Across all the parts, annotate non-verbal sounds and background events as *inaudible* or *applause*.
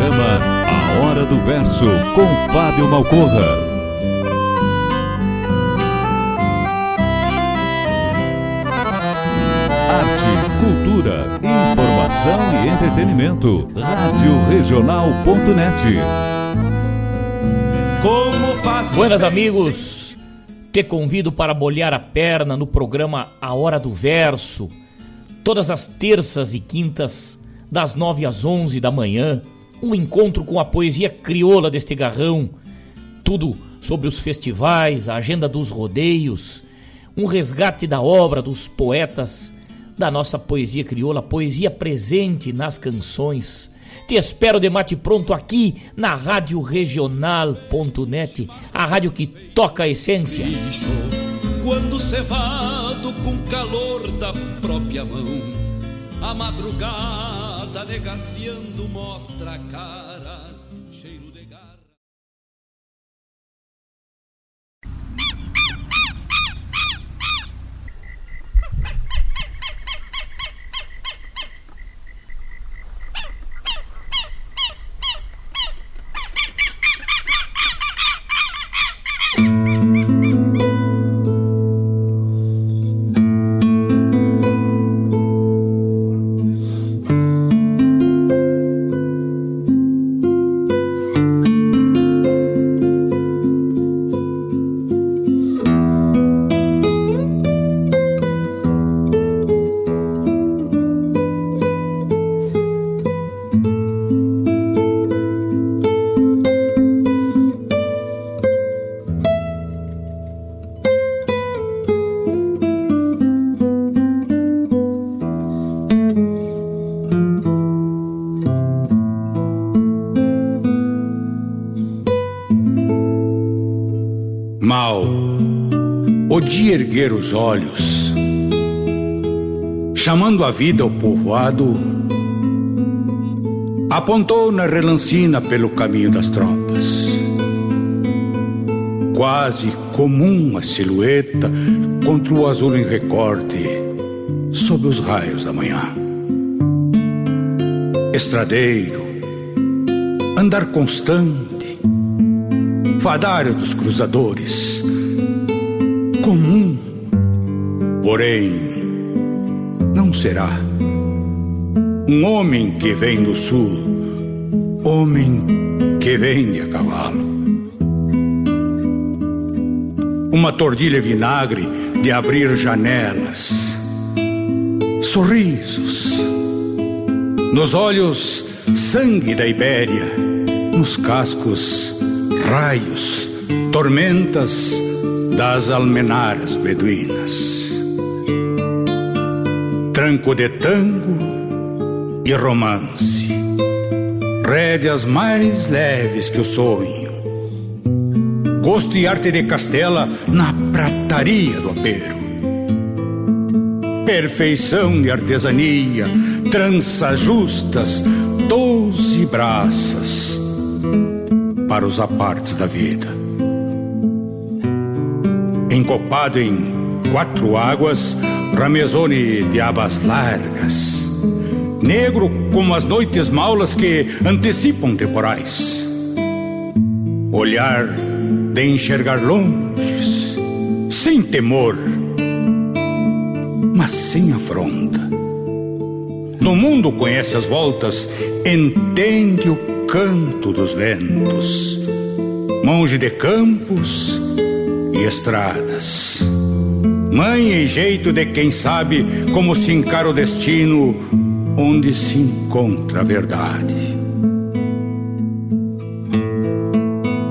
Programa A Hora do Verso, com Fábio Malcorra. Arte, cultura, informação e entretenimento. Rádio Regional.net. Como faz Buenas amigos, te convido para molhar a perna no programa A Hora do Verso, todas as terças e quintas, das 9 às 11 da manhã, um encontro com a poesia crioula deste garrão, tudo sobre os festivais, a agenda dos rodeios, um resgate da obra dos poetas da nossa poesia crioula, poesia presente nas canções. Te espero de mate pronto aqui na Rádio Regional.net, a rádio que toca a essência. quando cevado com calor da própria mão, a madrugada negaciando mostra a cara, o dia erguer os olhos, chamando a vida ao povoado, apontou na relancina pelo caminho das tropas. Quase comum a silhueta contra o azul em recorte, sob os raios da manhã. Estradeiro, andar constante, fadário dos cruzadores, comum, porém, não será. Um homem que vem do sul, homem que vem de a cavalo. Uma tordilha vinagre de abrir janelas, sorrisos, nos olhos sangue da Ibéria, nos cascos raios, tormentas das almenaras beduínas. Tranco de tango e romance, rédeas mais leves que o sonho. Gosto e arte de castela na prataria do apeiro. perfeição de artesania, tranças justas, doze braças para os apartes da vida. Encopado em quatro águas, ramezone de abas largas, negro como as noites maulas que antecipam temporais. Olhar de enxergar longes, sem temor, mas sem afronta. No mundo conhece as voltas, entende o canto dos ventos, monge de campos e estradas. Mãe e jeito de quem sabe como se encara o destino onde se encontra a verdade.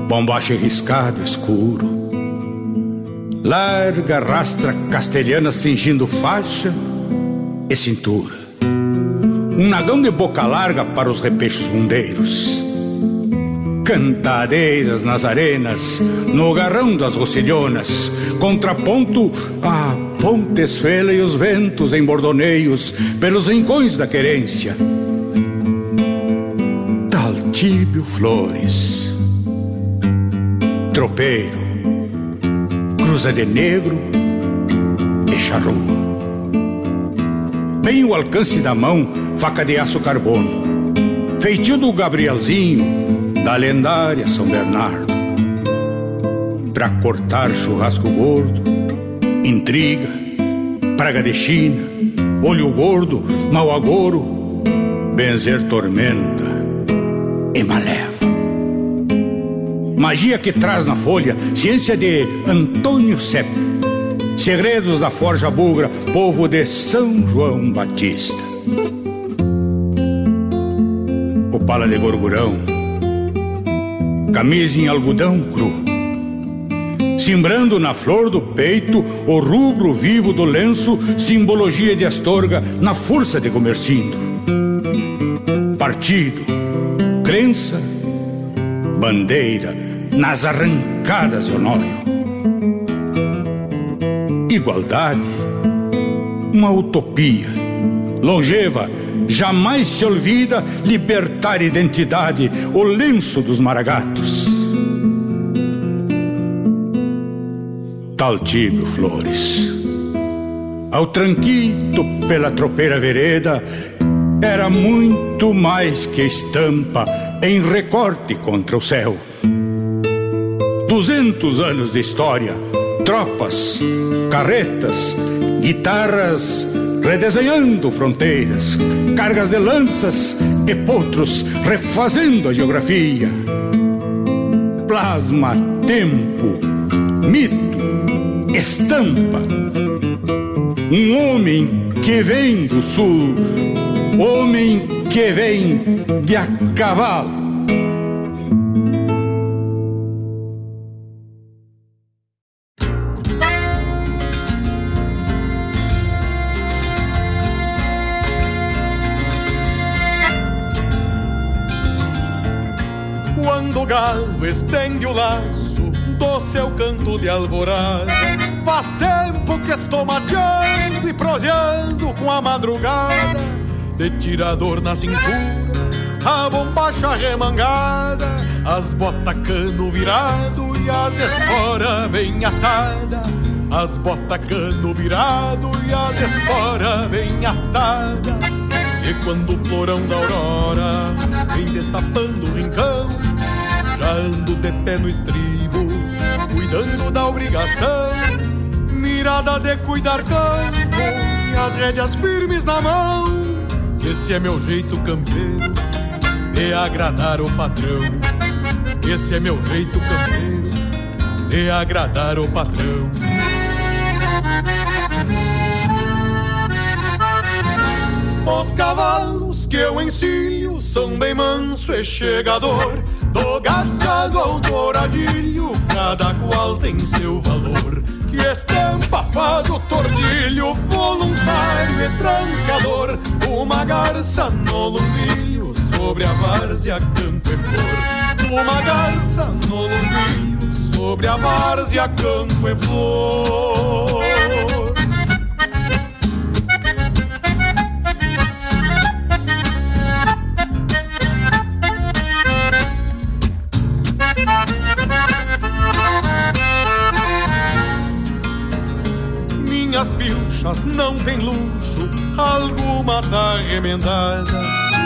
Bombache riscado escuro, larga rastra castelhana cingindo faixa e cintura. Um nagão de boca larga para os repechos mundeiros. Cantadeiras nas arenas, no garrão das rocilhonas, contraponto a pontes fela e os ventos em bordoneios pelos rincões da querência. Taltíbio Flores tropeiro, cruza de negro e charrua. Bem o alcance da mão, faca de aço carbono, feitio do Gabrielzinho, da lendária São Bernardo. Pra cortar churrasco gordo, intriga, praga de China, olho gordo, mau agouro, benzer tormenta e maleva. Magia que traz na folha, ciência de Antônio Sepp. Segredos da Forja Bugra, povo de São João Batista. O pala de gorgurão, camisa em algodão cru. Simbrando na flor do peito o rubro vivo do lenço, simbologia de Astorga na força de Comercindo. Partido, crença, bandeira, nas arrancadas de Honório. Igualdade, uma utopia, longeva, jamais se olvida libertar identidade, o lenço dos maragatos. Taltíbio Flores. Ao tranquito pela tropeira vereda, era muito mais que estampa em recorte contra o céu. Duzentos anos de história, tropas, carretas, guitarras redesenhando fronteiras, cargas de lanças e potros refazendo a geografia. Plasma, tempo, mito, estampa. Um homem que vem do sul, homem que vem de a cavalo galo estende o laço do seu canto de alvorada. Faz tempo que estou mateando e proseando com a madrugada, de tirador na cintura, a bombacha remangada, as botas cano virado e as esporas bem atadas. As botas cano virado e as esporas bem atadas. E quando o florão da aurora vem destapando o rincão, já ando de pé no estribo, cuidando da obrigação. Mirada de cuidar campo as rédeas firmes na mão. Esse é meu jeito campeiro de agradar o patrão. Esse é meu jeito campeiro de agradar o patrão. Os cavalos que eu ensino são bem manso e chegador do gachado ao douradilho, cada qual tem seu valor. Que estampa faz o tordilho, voluntário e trancador. Uma garça no lumbilho, sobre a várzea, campo e flor. Uma garça no lumbilho, sobre a várzea, campo e flor. Gaúchas não tem luxo, alguma tá remendada.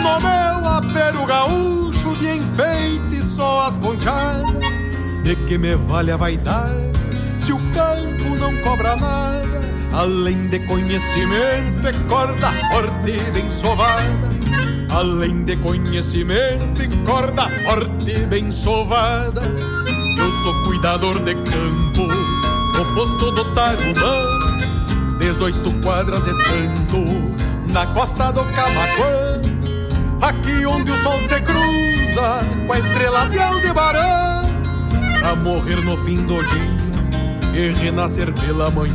No meu apero gaúcho de enfeite só as ponchadas. De que me vale a vaidade se o campo não cobra nada? Além de conhecimento, é corda forte e bem sovada. Além de conhecimento e corda forte e bem sovada. Eu sou cuidador de campo, o posto do Tarumã. 18 quadras e tanto, na costa do Camacuã. Aqui onde o sol se cruza com a estrela de Aldebarã. Pra morrer no fim do dia e renascer pela manhã.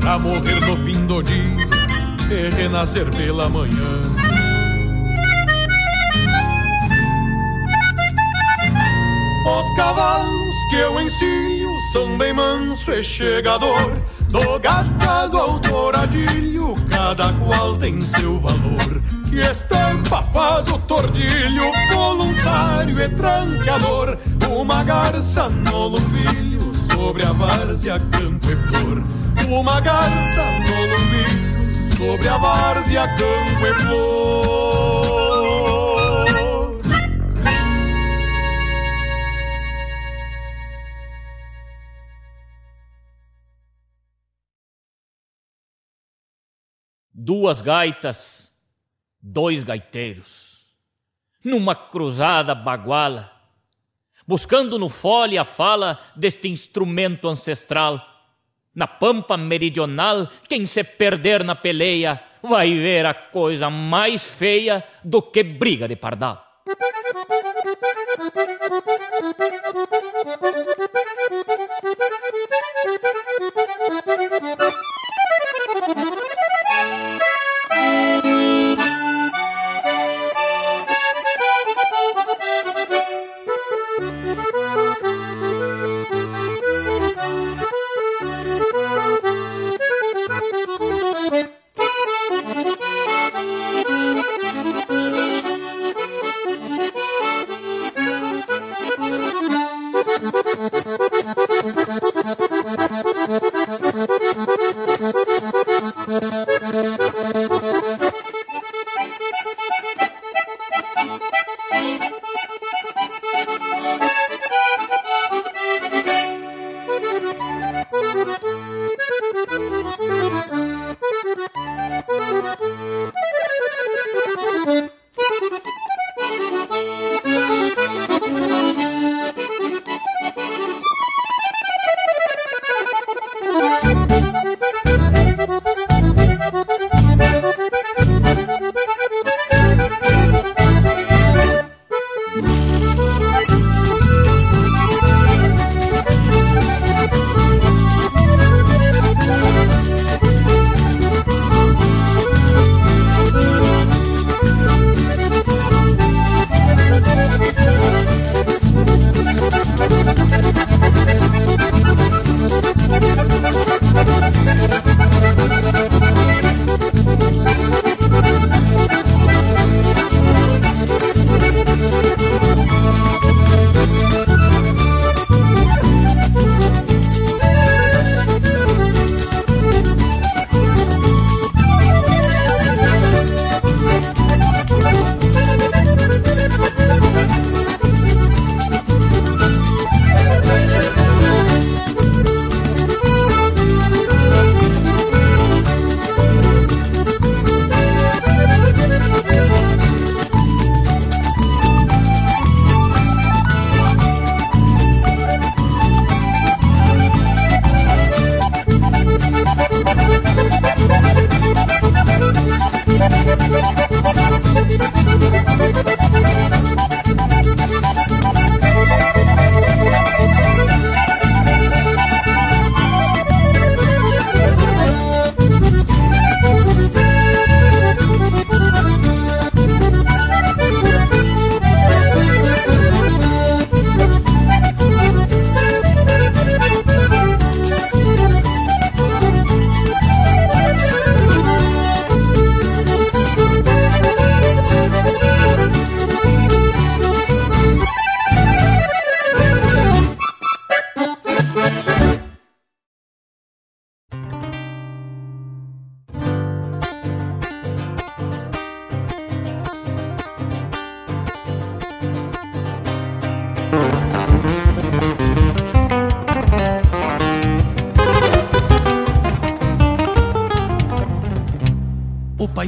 Pra morrer no fim do dia e renascer pela manhã. Os cavalos que eu ensino são bem manso e chegador. Do gatado ao douradilho, cada qual tem seu valor. Que estampa faz o tordilho, voluntário e tranqueador. Uma garça no lumbilho, sobre a várzea, campo e flor. Uma garça no lumbilho, sobre a várzea, campo e flor. Duas gaitas, dois gaiteiros, numa cruzada baguala, buscando no fole a fala deste instrumento ancestral. Na pampa meridional, quem se perder na peleia vai ver a coisa mais feia do que briga de pardal.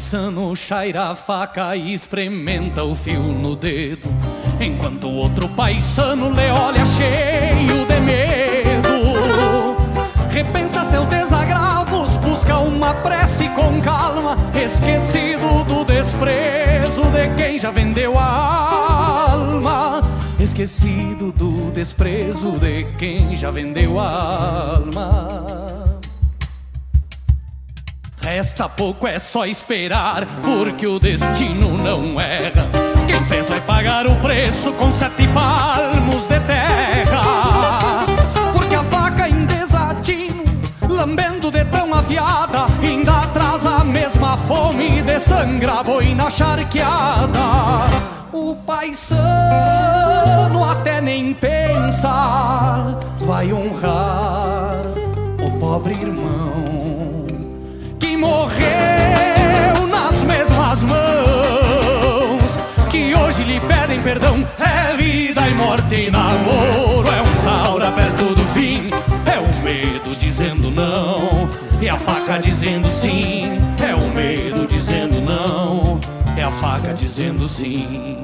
Paisano chaira a faca e experimenta o fio no dedo, enquanto outro paisano lhe olha cheio de medo. Repensa seus desagravos, busca uma prece com calma, esquecido do desprezo de quem já vendeu a alma. Esquecido do desprezo de quem já vendeu a alma. Resta pouco, é só esperar, porque o destino não erra. Quem fez vai pagar o preço com sete palmos de terra. Porque a faca em desatino, lambendo de tão afiada, ainda traz a mesma fome de sangra boina charqueada. O paisano até nem pensa, vai honrar o pobre irmão morreu nas mesmas mãos que hoje lhe pedem perdão. É vida e morte e namoro, é um taura perto do fim, é o medo dizendo não, e a faca dizendo sim, é o medo dizendo não, é a faca dizendo sim.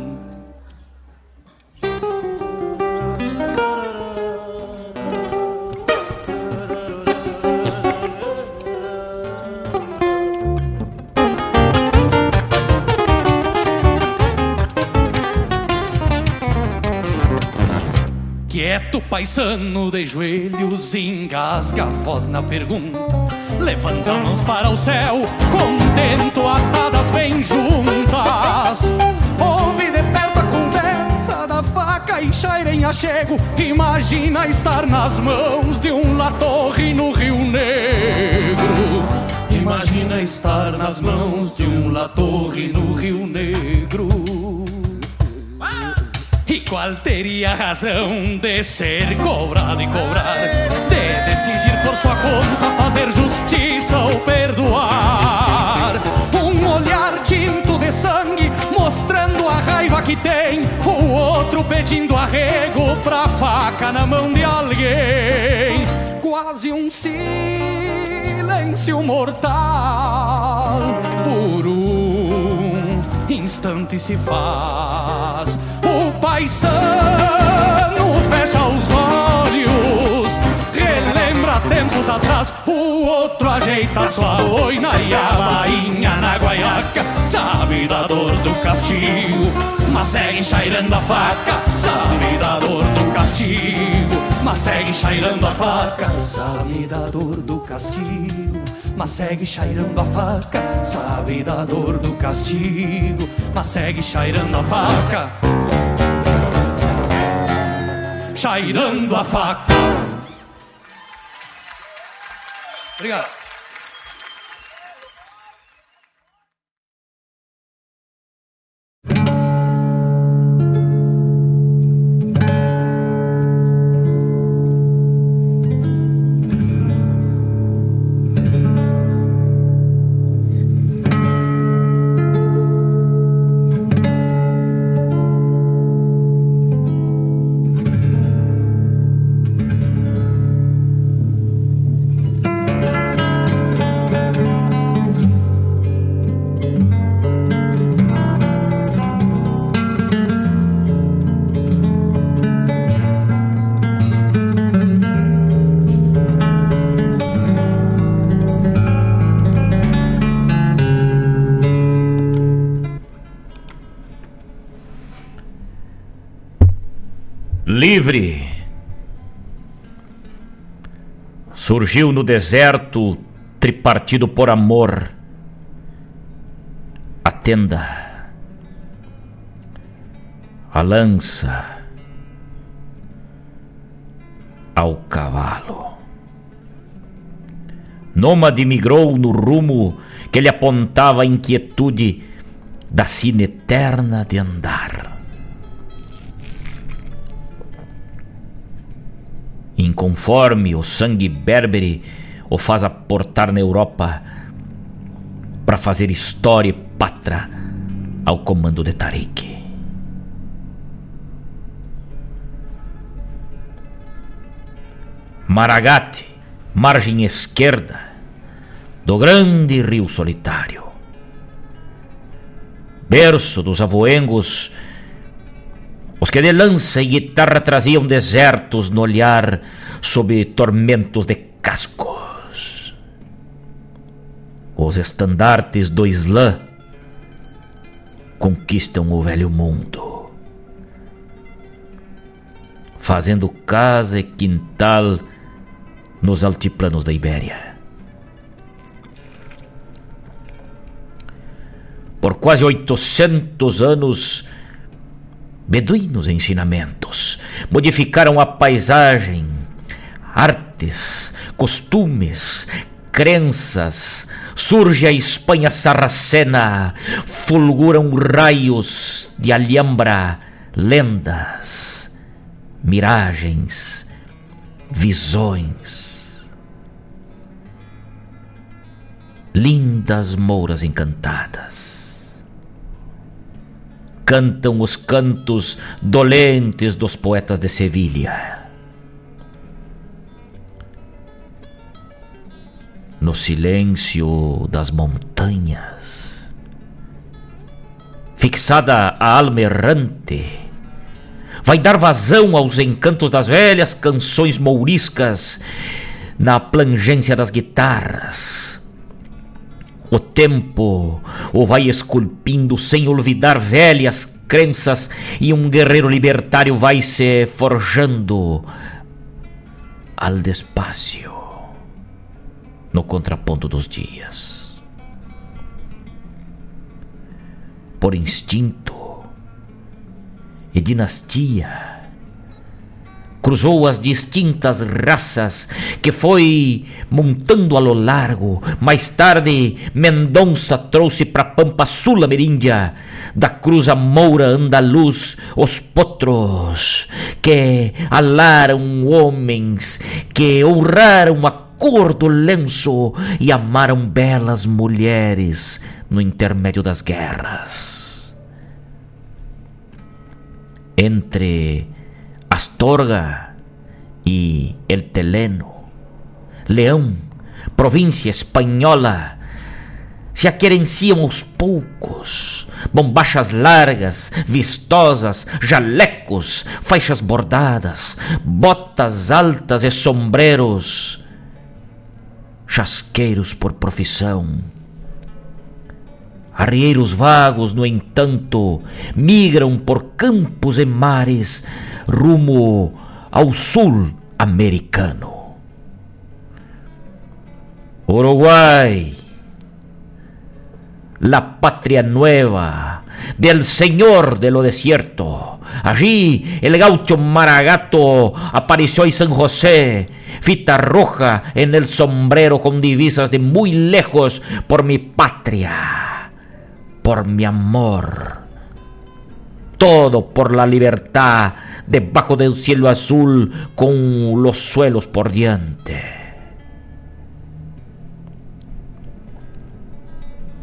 Quieto paisano de joelhos, engasga a voz na pergunta. Levanta mãos para o céu, contento, atadas bem juntas. Ouve de perto a conversa da faca e chaira em achego. Imagina estar nas mãos de um latorre no Rio Negro. Imagina estar nas mãos de um latorre no Rio Negro. Qual teria razão de ser cobrado e cobrar? De decidir por sua conta fazer justiça ou perdoar? Um olhar tinto de sangue mostrando a raiva que tem, o outro pedindo arrego pra faca na mão de alguém. Quase um silêncio mortal por um instante se faz. O paisano fecha os olhos, relembra tempos atrás. O outro ajeita sua boina e a bainha na guaiaca. Sabe da dor do castigo, mas segue chairando a faca. Sabe da dor do castigo, mas segue chairando a faca. Sabe da dor do castigo mas segue chairando a faca. Sabe da dor do castigo, mas segue chairando a faca. Chairando a faca. Obrigado. Livre. Surgiu no deserto, tripartido por amor, a tenda, a lança, ao cavalo. Nômade migrou no rumo que lhe apontava a inquietude da sina eterna de andar. inconforme, o sangue berbere o faz aportar na Europa para fazer história e pátria ao comando de Tariq. Maragate, margem esquerda do grande rio solitário, berço dos avoengos os que de lança e guitarra traziam desertos no olhar sob tormentos de cascos. Os estandartes do Islã conquistam o velho mundo, fazendo casa e quintal nos altiplanos da Ibéria. Por quase 800 anos, beduínos ensinamentos modificaram a paisagem, artes, costumes, crenças. Surge a Espanha sarracena, fulguram raios de Alhambra, lendas, miragens, visões. lindas mouras encantadas. Cantam os cantos dolentes dos poetas de Sevilha. No silêncio das montanhas, fixada a alma errante, vai dar vazão aos encantos das velhas canções mouriscas na plangência das guitarras o tempo o vai esculpindo sem olvidar velhas crenças e um guerreiro libertário vai se forjando al despacio no contraponto dos dias. Por instinto e dinastia cruzou as distintas raças que foi montando a lo largo. Mais tarde, Mendonça trouxe para Pampa Sul Ameríndia, da Cruza Moura Andaluz, os potros, que alaram homens, que honraram a cor do lenço e amaram belas mulheres no intermédio das guerras. Entre Astorga y el Teleno, León, província espanhola, se aquerenciam aos poucos, bombachas largas, vistosas, jalecos, faixas bordadas, botas altas e sombreros, chasqueiros por profissão. Arrieiros vagos, no entanto, migram por campos e mares, rumo ao sul americano. Uruguay, la patria nueva del señor de lo desierto. Allí el gaucho Maragato apareció en San José, fita roja en el sombrero con divisas de muy lejos por mi patria, por mi amor todo por la libertad debajo del cielo azul con los suelos por diante.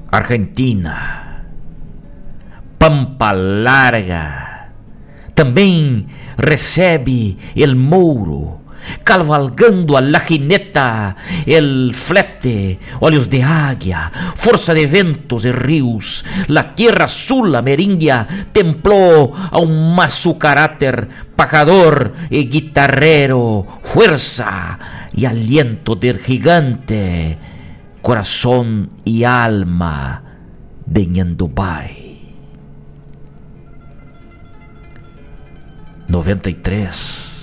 Argentina, Pampa Larga, também recebe el Mouro cavalgando a lagineta, el flete, olhos de águia, força de ventos e rios, la tierra azul amerindia templó a un mazo carácter pajador y guitarrero, fuerza y aliento del gigante, corazón y alma de Nhandubai. 93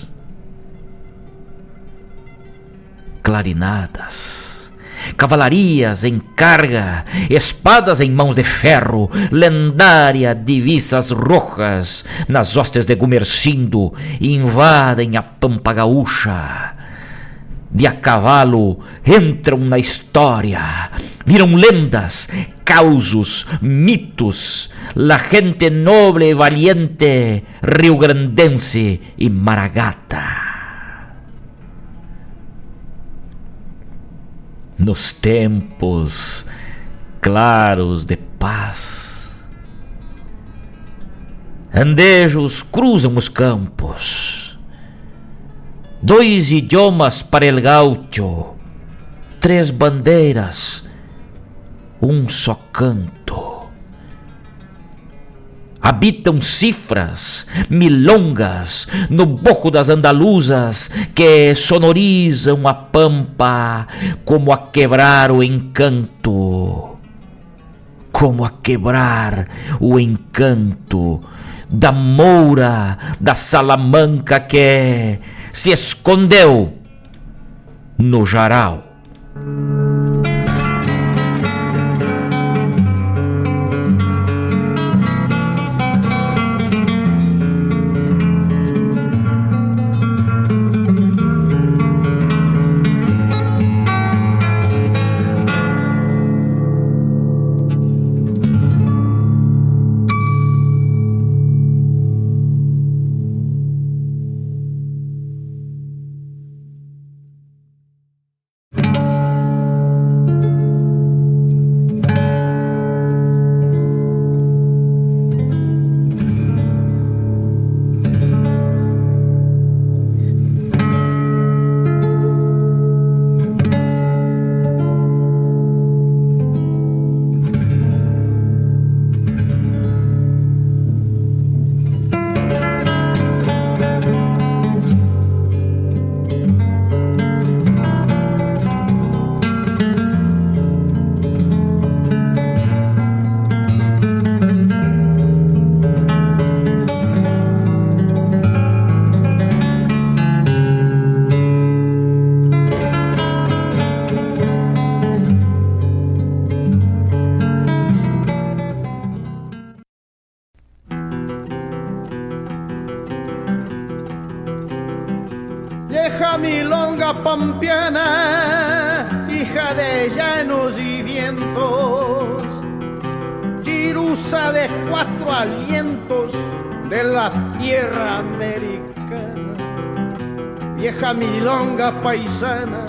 clarinadas, cavalarias em carga, espadas em mãos de ferro, lendária divisas rojas nas hostes de Gumercindo invadem a pampa gaúcha. De a cavalo entram na história, viram lendas, causos, mitos, la gente noble e valiente, rio-grandense e maragata. Nos tempos claros de paz. Andejos cruzam os campos, dois idiomas para el gaucho, três bandeiras, um só canto. Habitam cifras, milongas, no boco das andaluzas que sonorizam a pampa como a quebrar o encanto. Como a quebrar o encanto da moura da Salamanca que se escondeu no jarau. Paisana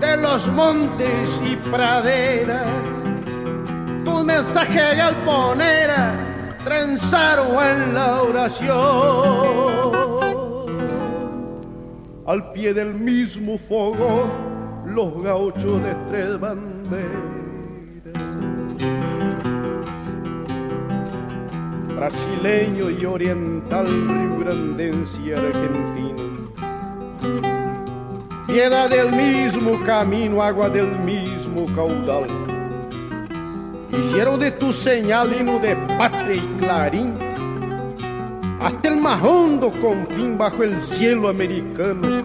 de los montes y praderas. Tu mensaje galponera trenzaron en la oración. Al pie del mismo fogón, los gauchos de tres. Brasileño y oriental, riograndense y argentino piedra del mismo camino, agua del mismo caudal. Hicieron de tu señal hino de patria y clarín, hasta el más hondo confín bajo el cielo americano.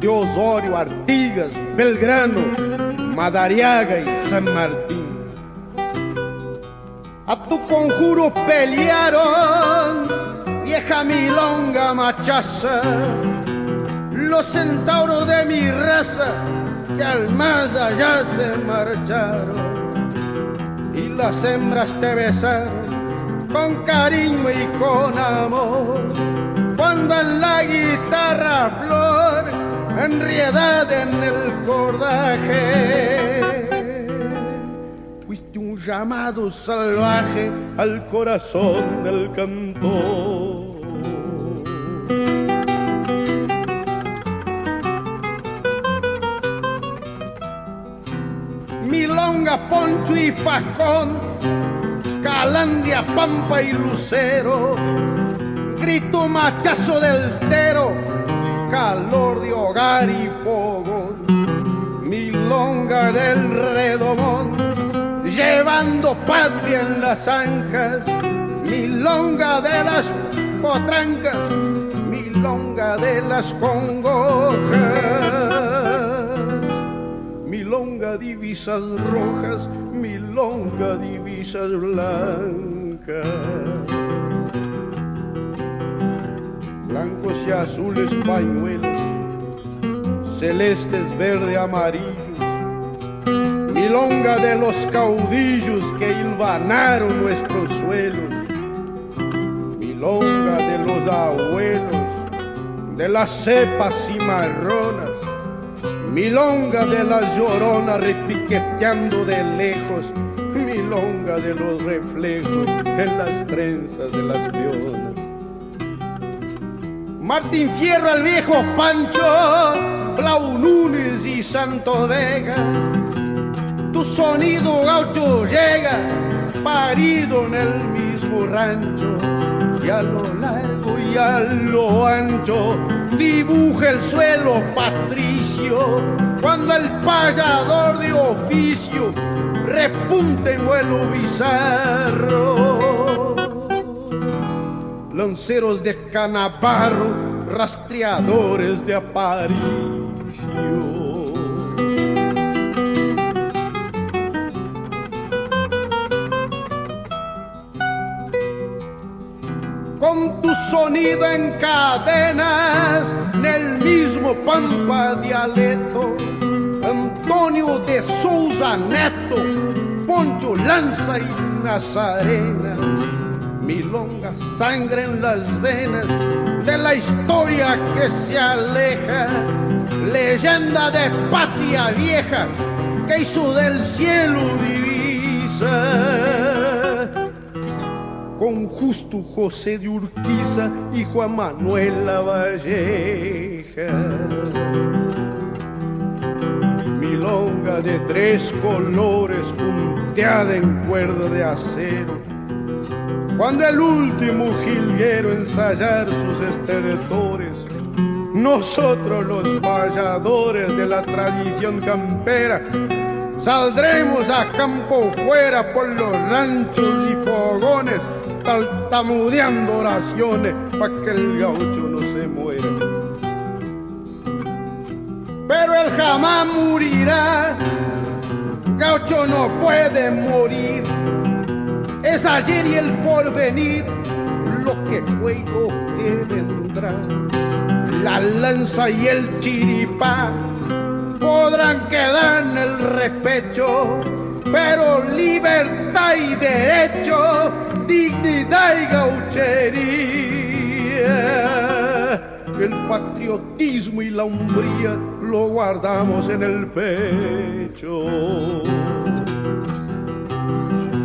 De Osório, Artigas, Belgrano, Madariaga y San Martín. A tu conjuro pelearon, vieja milonga machaza. Los centauros de mi raza que al más allá se marcharon. Y las hembras te besaron con cariño y con amor. Cuando en la guitarra flor enriedad en el cordaje llamado salvaje al corazón del cantor. Poncho y facón, calandia, pampa y lucero, grito machazo del tero, calor de hogar y fogón, milonga del redomón, llevando patria en las ancas, milonga de las potrancas, milonga de las congojas milonga divisas rojas, milonga divisas blancas. Blancos y azules pañuelos, celestes, verde, amarillos, milonga de los caudillos que hilvanaron nuestros suelos, milonga de los abuelos, de las cepas cimarronas milonga de la llorona repiqueteando de lejos, milonga de los reflejos en las trenzas de las pionas. Martín Fierro, el viejo Pancho, Blau Nunes y Santo Vega. Tu sonido gaucho llega, parido en el mismo rancho. Y a lo largo y a lo ancho dibuja el suelo patricio cuando el payador de oficio repunte en vuelo bizarro. Lanceros de canabarro, rastreadores de aparicio. Sonido en cadenas, en el mismo pampa dialecto. Antonio de Souza Neto, Poncho Lanza y Nazarena, milonga sangre en las venas de la historia que se aleja, leyenda de patria vieja que hizo del cielo divisa con justo José de Urquiza y Juan Manuel Lavalleja. Milonga de tres colores punteada en cuerda de acero. Cuando el último jilguero ensayar sus estertores, nosotros los payadores de la tradición campera saldremos a campo fuera por los ranchos y fogones tartamudeando oraciones para que el gaucho no se muera. Pero él jamás morirá, gaucho no puede morir. Es ayer y el porvenir, lo que fue y lo que vendrá. La lanza y el chiripá podrán quedar en el repecho, pero libertad y derecho dignidad y gauchería. El patriotismo y la umbría lo guardamos en el pecho.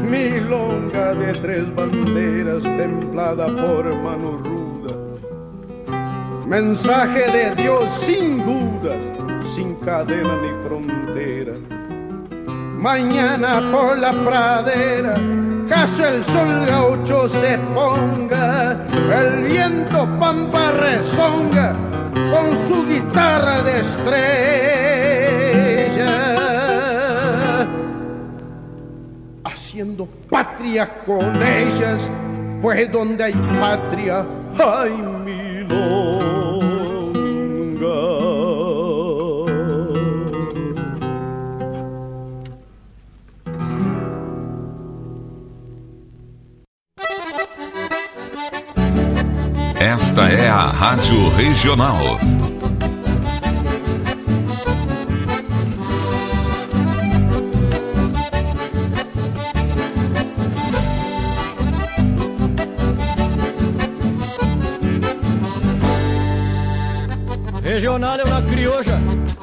Milonga de tres banderas templada por mano ruda. Mensaje de Dios sin dudas, sin cadena ni frontera. Mañana por la pradera caso el sol gaucho se ponga, el viento pampa rezonga con su guitarra de estrella, haciendo patria con ellas, pues donde hay patria hay milonga. Esta é a Rádio Regional. Regional é uma crioja,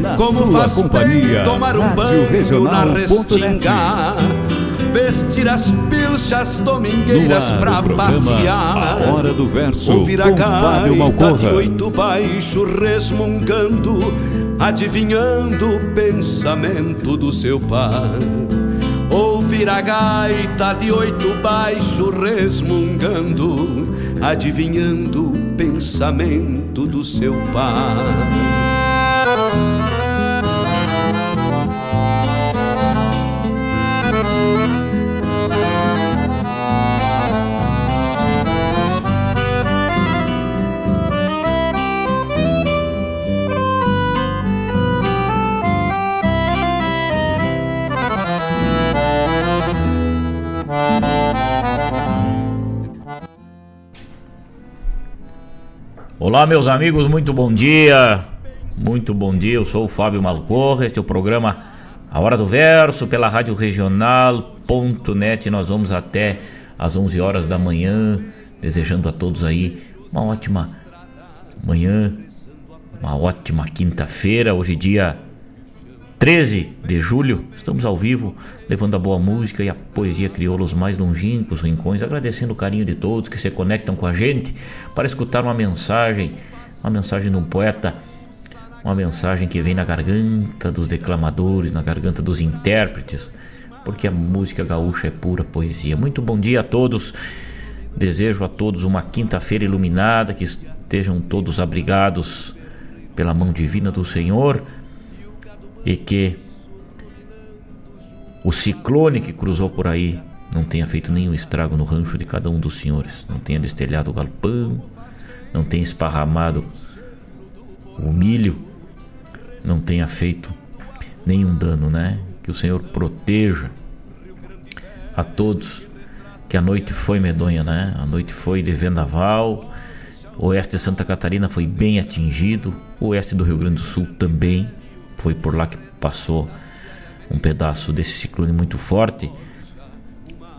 Na Como faz companhia, tomar um banho na restinga vestir as pilchas domingueiras pra passear. A hora do verso ouvir a gaita de oito baixo resmungando, adivinhando o pensamento do seu pai. Ouvir a gaita de oito baixo resmungando, adivinhando o pensamento do seu pai. Olá, meus amigos, muito bom dia. Muito bom dia, eu sou o Fábio Malcorra. Este é o programa A Hora do Verso pela Rádio Regional.net. Nós vamos até às 11 horas da manhã, desejando a todos aí uma ótima manhã, uma ótima quinta-feira. Hoje, dia 13 de julho, estamos ao vivo, levando a boa música e a poesia crioula aos mais longínquos rincões, agradecendo o carinho de todos que se conectam com a gente para escutar uma mensagem, uma mensagem de um poeta, uma mensagem que vem na garganta dos declamadores, na garganta dos intérpretes, porque a música gaúcha é pura poesia. Muito bom dia a todos. Desejo a todos uma quinta-feira iluminada, que estejam todos abrigados pela mão divina do Senhor e que o ciclone que cruzou por aí não tenha feito nenhum estrago no rancho de cada um dos senhores, não tenha destelhado o galpão, não tenha esparramado o milho, não tenha feito nenhum dano, né? Que o Senhor proteja a todos. Que a noite foi medonha, né? A noite foi de vendaval. O oeste de Santa Catarina foi bem atingido, o oeste do Rio Grande do Sul também. Foi por lá que passou um pedaço desse ciclone muito forte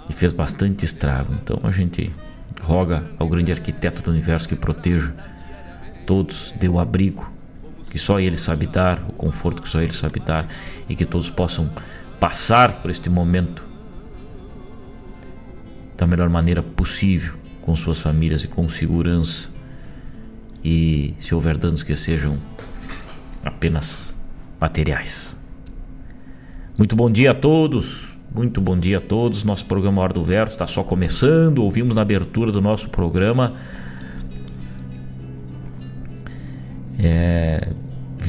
e fez bastante estrago. Então a gente roga ao grande arquiteto do universo que proteja todos, dê o abrigo que só ele sabe dar, o conforto que só ele sabe dar e que todos possam passar por este momento da melhor maneira possível com suas famílias e com segurança. E se houver danos que sejam apenas materiais. Muito bom dia a todos, muito bom dia a todos. Nosso programa Hora do Verso está só começando. Ouvimos na abertura do nosso programa é,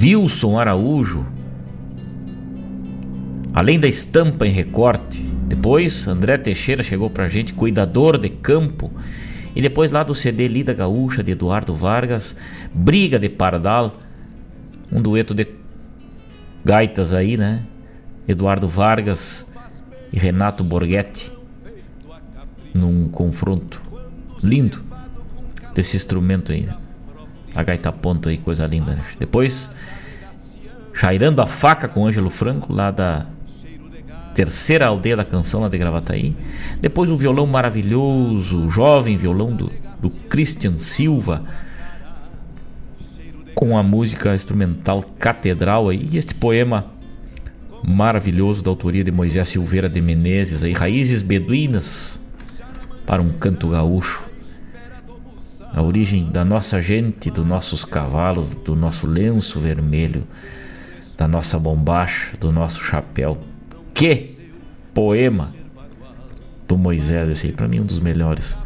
Wilson Araújo, além da estampa em recorte. Depois André Teixeira chegou pra gente, cuidador de campo. E depois lá do CD Lida Gaúcha de Eduardo Vargas, Briga de Pardal, um dueto de gaitas aí, né? Eduardo Vargas e Renato Borghetti num confronto lindo desse instrumento aí. A gaita ponto aí, coisa linda. Né? Depois, Chairando a Faca com Ângelo Franco, lá da terceira aldeia da canção lá de Gravataí. Depois o violão maravilhoso, o jovem violão do, do Christian Silva com a música instrumental Catedral aí, e este poema maravilhoso da autoria de Moisés Silveira de Menezes aí, Raízes Beduínas para um canto gaúcho. A origem da nossa gente, dos nossos cavalos, do nosso lenço vermelho, da nossa bombacha, do nosso chapéu. Que poema do Moisés esse aí, para mim um dos melhores.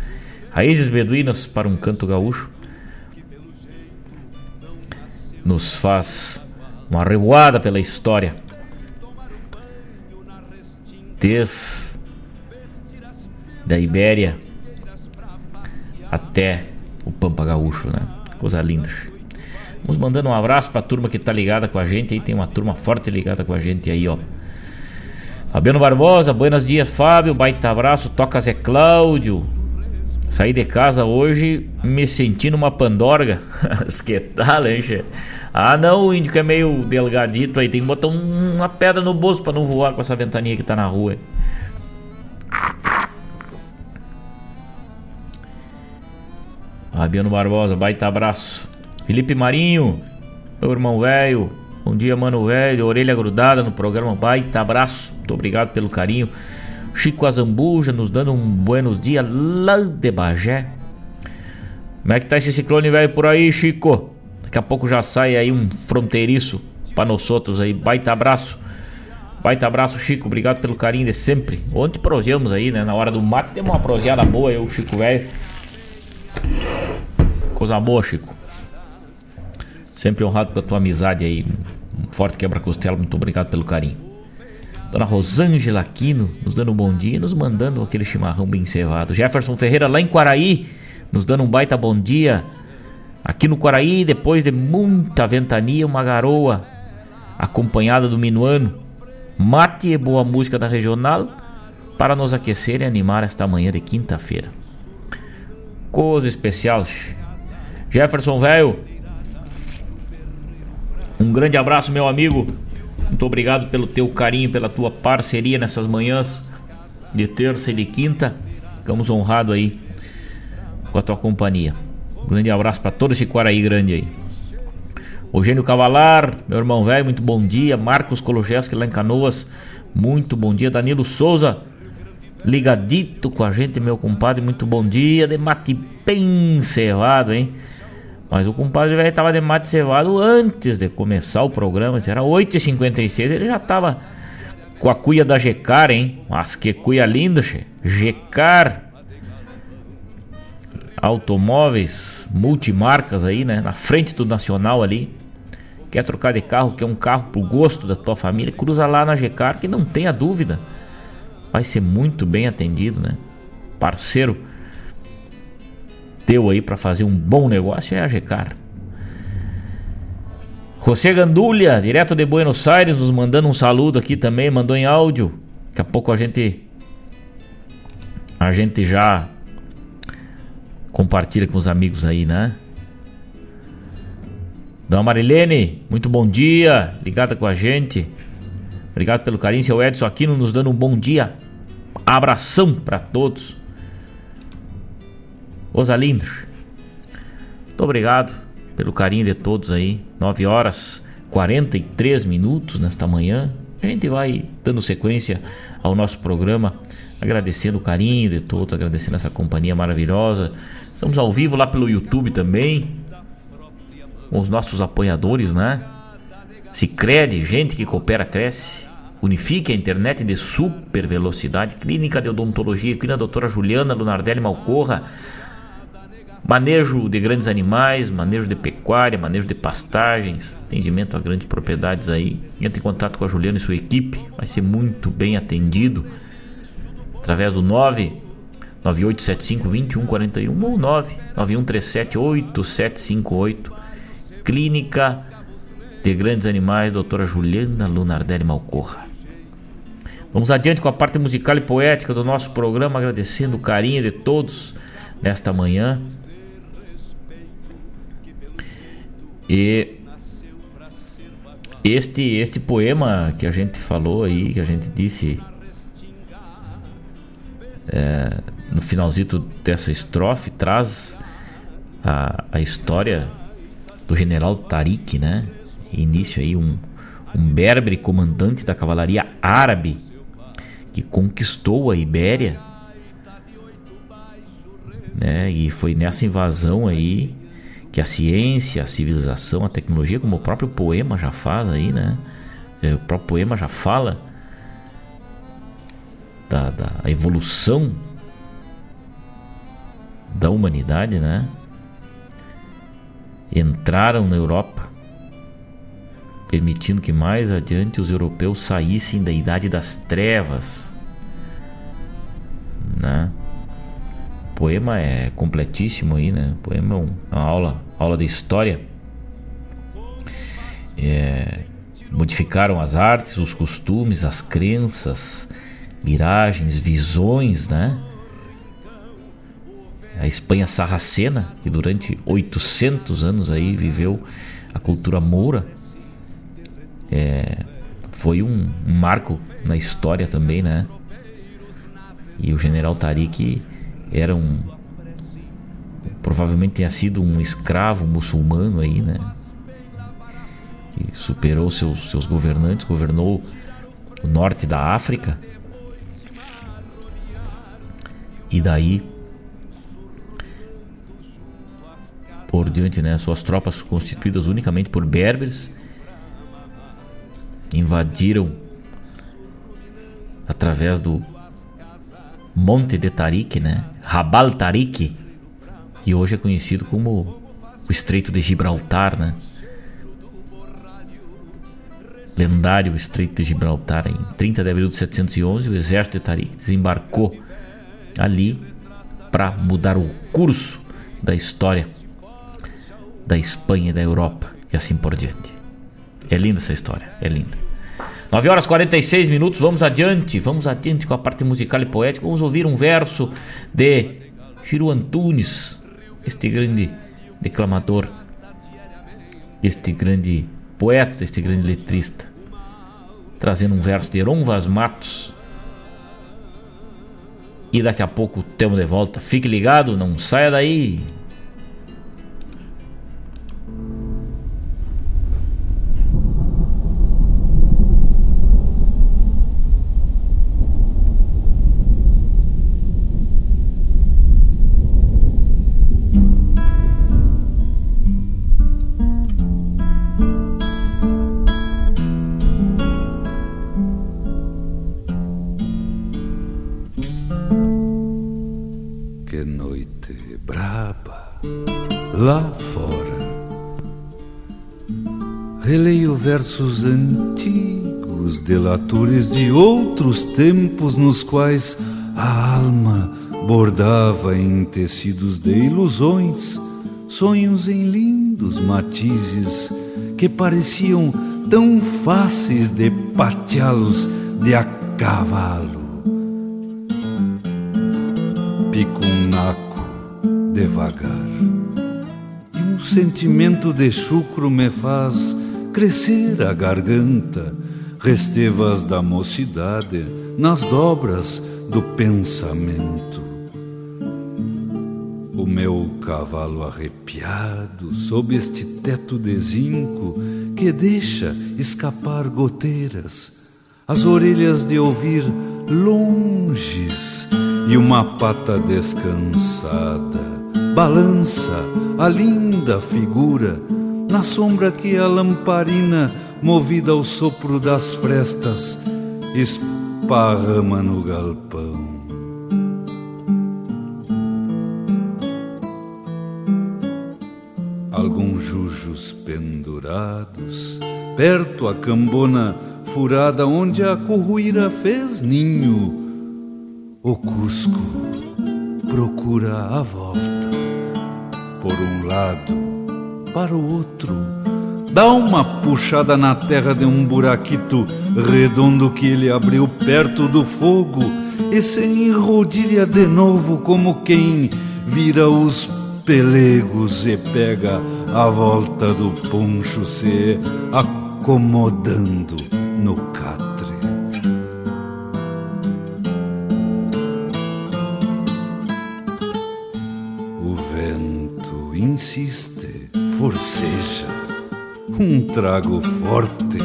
Raízes Beduínas para um canto gaúcho nos faz uma revoada pela história. Desde da Ibéria até o Pampa Gaúcho, né? Coisa linda. Vamos mandando um abraço para a turma que tá ligada com a gente aí, tem uma turma forte ligada com a gente aí, ó. Fabiano Barbosa, buenos dias, Fábio. Baita abraço, toca Zé Cláudio. Saí de casa hoje me sentindo uma pandorga. *laughs* que tal, hein, che? Ah, não, o índio que é meio delgadito aí. Tem que botar um, uma pedra no bolso pra não voar com essa ventania que tá na rua. Fabiano Barbosa, baita abraço. Felipe Marinho, meu irmão velho. Bom dia, mano velho. Orelha grudada no programa, baita abraço. Muito obrigado pelo carinho. Chico Azambuja nos dando um buenos dias lá de Bagé. Como é que tá esse ciclone velho por aí, Chico? Daqui a pouco já sai aí um fronteiriço para nós outros aí. Baita abraço. Baita abraço, Chico. Obrigado pelo carinho de sempre. Ontem proseamos aí, né? Na hora do mate, temos uma proseada boa o Chico velho. Coisa boa, Chico. Sempre honrado pela tua amizade aí. Um forte quebra-costela. Muito obrigado pelo carinho. Dona Rosângela Aquino nos dando um bom dia, nos mandando aquele chimarrão bem cevado. Jefferson Ferreira lá em Quaraí, nos dando um baita bom dia. Aqui no Quaraí, depois de muita ventania, uma garoa acompanhada do minuano. Mate e boa música da regional para nos aquecer e animar esta manhã de quinta-feira. Coisa especial. Jefferson Velho, um grande abraço, meu amigo. Muito obrigado pelo teu carinho, pela tua parceria nessas manhãs de terça e de quinta. Ficamos honrados aí com a tua companhia. Um grande abraço para todo esse Quaraí grande aí. Eugênio Cavalar, meu irmão velho, muito bom dia. Marcos Kologeski lá em Canoas, muito bom dia. Danilo Souza, ligadito com a gente, meu compadre, muito bom dia. De mate bem cevado, hein? Mas o compadre velho tava de mate cevado antes de começar o programa. Era 8h56, ele já tava com a cuia da Gecar, hein? Mas que cuia linda, che. Gecar. Automóveis multimarcas aí, né? Na frente do Nacional ali. Quer trocar de carro, quer um carro pro gosto da tua família, cruza lá na Gecar, que não tenha dúvida. Vai ser muito bem atendido, né? Parceiro teu aí para fazer um bom negócio é a Gecar. José Gandulha, direto de Buenos Aires, nos mandando um saludo aqui também, mandou em áudio. Daqui a pouco a gente a gente já compartilha com os amigos aí, né? Dona Marilene, muito bom dia, ligada com a gente. Obrigado pelo carinho, seu Edson Aquino nos dando um bom dia. Abração para todos. Osalindos, muito obrigado pelo carinho de todos aí. 9 horas 43 minutos nesta manhã. A gente vai dando sequência ao nosso programa, agradecendo o carinho de todos, agradecendo essa companhia maravilhosa. Estamos ao vivo lá pelo YouTube também, com os nossos apoiadores, né? Se crede, gente que coopera, cresce. Unifique a internet de super velocidade. Clínica de Odontologia, na doutora Juliana Lunardelli Malcorra Manejo de grandes animais, manejo de pecuária, manejo de pastagens, atendimento a grandes propriedades aí. Entre em contato com a Juliana e sua equipe, vai ser muito bem atendido através do 9 9875 2141 ou 9 9137 8758. Clínica de Grandes Animais, doutora Juliana Lunardelli Malcorra. Vamos adiante com a parte musical e poética do nosso programa, agradecendo o carinho de todos nesta manhã. E este este poema que a gente falou aí, que a gente disse é, no finalzito dessa estrofe, traz a, a história do general Tariq, né? Início aí um, um berbre comandante da cavalaria árabe que conquistou a Ibéria, né? E foi nessa invasão aí que a ciência, a civilização, a tecnologia, como o próprio poema já faz aí, né? É, o próprio poema já fala da, da evolução da humanidade, né? Entraram na Europa, permitindo que mais adiante os europeus saíssem da idade das trevas, né? O poema é completíssimo aí, né? O poema é uma aula aula de história. É, modificaram as artes, os costumes, as crenças, miragens, visões, né? A Espanha sarracena, que durante 800 anos aí viveu a cultura moura, é, foi um, um marco na história também, né? E o general Tariq era um. Provavelmente tenha sido um escravo muçulmano aí, né? Que superou seus, seus governantes, governou o norte da África. E daí por diante, né? Suas tropas constituídas unicamente por berberes invadiram através do Monte de Tariq, né? Rabal Tariq, que hoje é conhecido como o Estreito de Gibraltar, né? Lendário Estreito de Gibraltar. Em 30 de abril de 711, o exército de Tariq desembarcou ali para mudar o curso da história da Espanha e da Europa e assim por diante. É linda essa história, é linda. 9 horas 46 minutos, vamos adiante, vamos adiante com a parte musical e poética. Vamos ouvir um verso de Giro Antunes, este grande declamador, este grande poeta, este grande letrista, trazendo um verso de Heron Vaz Matos. E daqui a pouco temos de volta. Fique ligado, não saia daí. Versos antigos, delatores de outros tempos nos quais a alma bordava em tecidos de ilusões, sonhos em lindos matizes que pareciam tão fáceis de pateá-los de a cavalo. Pico um naco devagar, sentimento de chucro me faz crescer a garganta, restevas da mocidade nas dobras do pensamento. O meu cavalo arrepiado sob este teto de zinco que deixa escapar goteiras, as orelhas de ouvir longes e uma pata descansada balança a linda figura na sombra que a lamparina, movida ao sopro das frestas, esparrama no galpão. Alguns jujos pendurados, perto a cambona furada onde a curruíra fez ninho. O Cusco procura a volta. Por um lado, para o outro. Dá uma puxada na terra de um buraquito redondo que ele abriu perto do fogo e se enrodilha de novo como quem vira os pelegos e pega a volta do poncho se acomodando no catre. Insiste forceja. Um trago forte,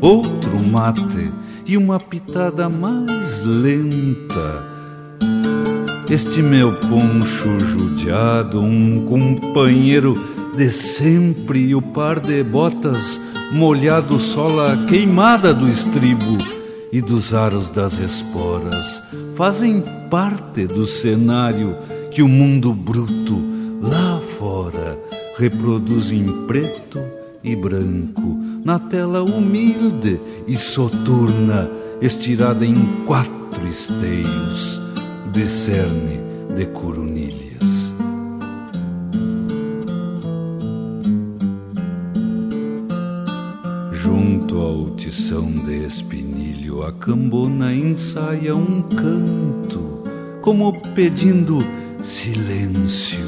outro mate e uma pitada mais lenta. Este meu poncho judiado, um companheiro de sempre e o par de botas molhado sola queimada do estribo e dos aros das esporas fazem parte do cenário que o mundo bruto fora reproduz em preto e branco, na tela humilde e soturna, estirada em quatro esteios de cerne de coronilhas. Junto ao tição de espinilho, a cambona ensaia um canto, como pedindo silêncio.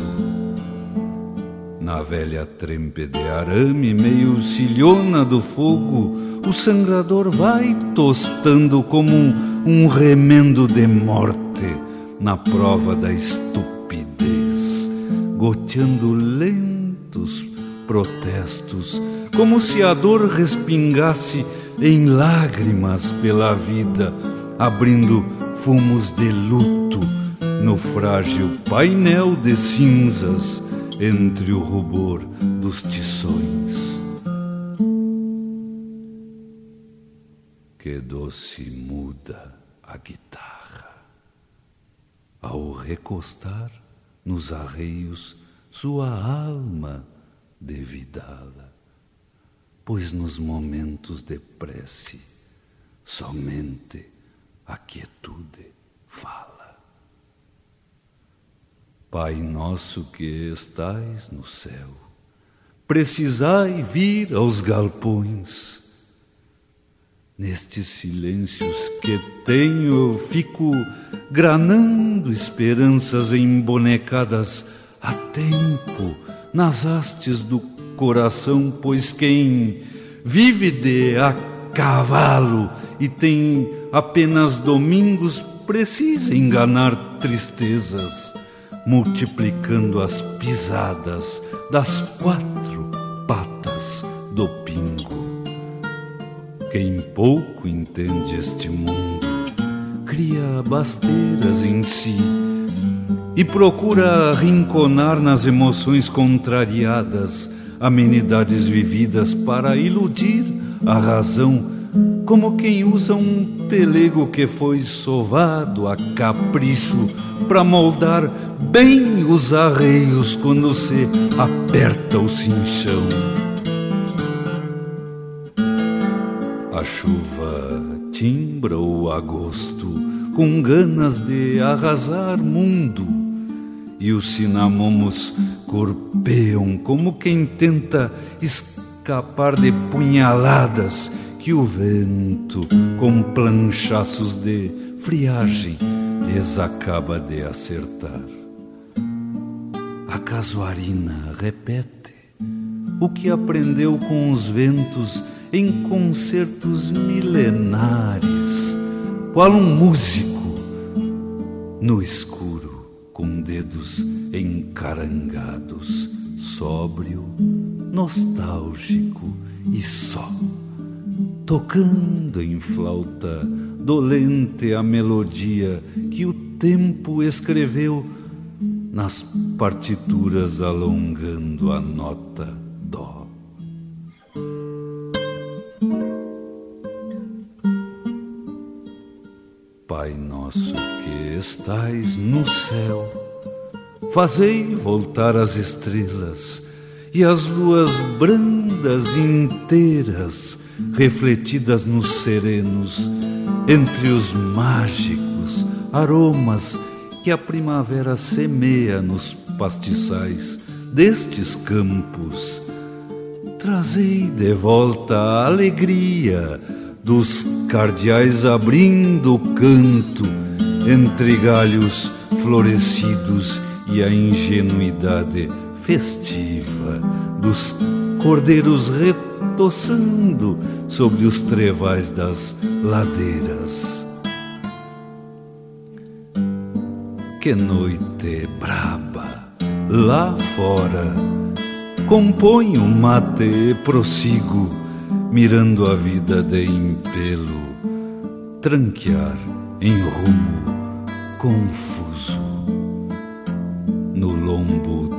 Na velha trempe de arame, meio cilhona do fogo, o sangrador vai tostando como um, um remendo de morte na prova da estupidez, goteando lentos protestos, como se a dor respingasse em lágrimas pela vida, abrindo fumos de luto no frágil painel de cinzas entre o rubor dos tições. Que doce muda a guitarra ao recostar nos arreios sua alma devidá-la, pois nos momentos de prece somente a quietude fala. Pai nosso que estais no céu, precisai vir aos galpões. Nestes silêncios que tenho, fico granando esperanças embonecadas a tempo nas hastes do coração, pois quem vive de a cavalo e tem apenas domingos precisa enganar tristezas multiplicando as pisadas das quatro patas do pingo. Quem pouco entende este mundo cria basteiras em si e procura rinconar nas emoções contrariadas amenidades vividas para iludir a razão, como quem usa um pelego que foi sovado a capricho para moldar bem os arreios quando se aperta o cinchão. A chuva timbra o agosto com ganas de arrasar mundo e os cinamomos corpeiam como quem tenta escapar de punhaladas que o vento, com planchaços de friagem, lhes acaba de acertar. A casuarina repete o que aprendeu com os ventos em concertos milenares, qual um músico no escuro, com dedos encarangados, sóbrio, nostálgico e só tocando em flauta dolente a melodia que o tempo escreveu nas partituras alongando a nota dó. Pai nosso que estais no céu, fazei voltar as estrelas e as luas brandas inteiras refletidas nos serenos, entre os mágicos aromas que a primavera semeia nos pastiçais destes campos. Trazei de volta a alegria dos cardeais abrindo o canto entre galhos florescidos e a ingenuidade festiva dos cordeiros retoçando sobre os trevais das ladeiras. Que noite braba lá fora, componho mate e prossigo, mirando a vida de impelo, tranquear em rumo confuso no lombo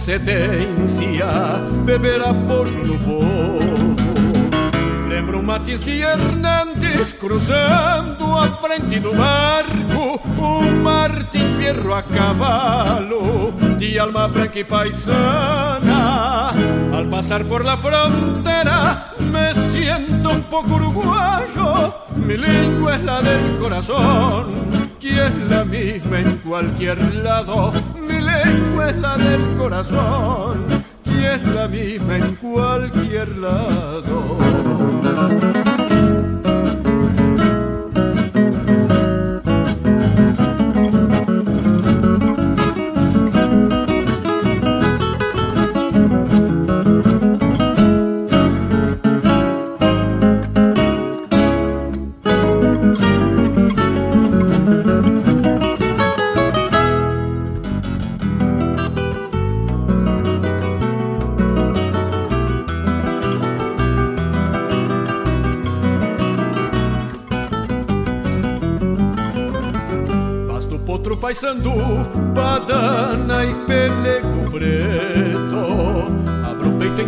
procedência, beber apoio no povo. Lembro Matias de Hernandes cruzando a frente do barco, o Martim Fierro a cavalo, de alma branca e paisana. Al pasar por la frontera me siento un poco uruguayo, mi lengua es la del corazón que es la misma en cualquier lado. Lengua es la del corazón, que es la misma en cualquier lado. Paysandu, Badana e Pelego Preto. Abro o peito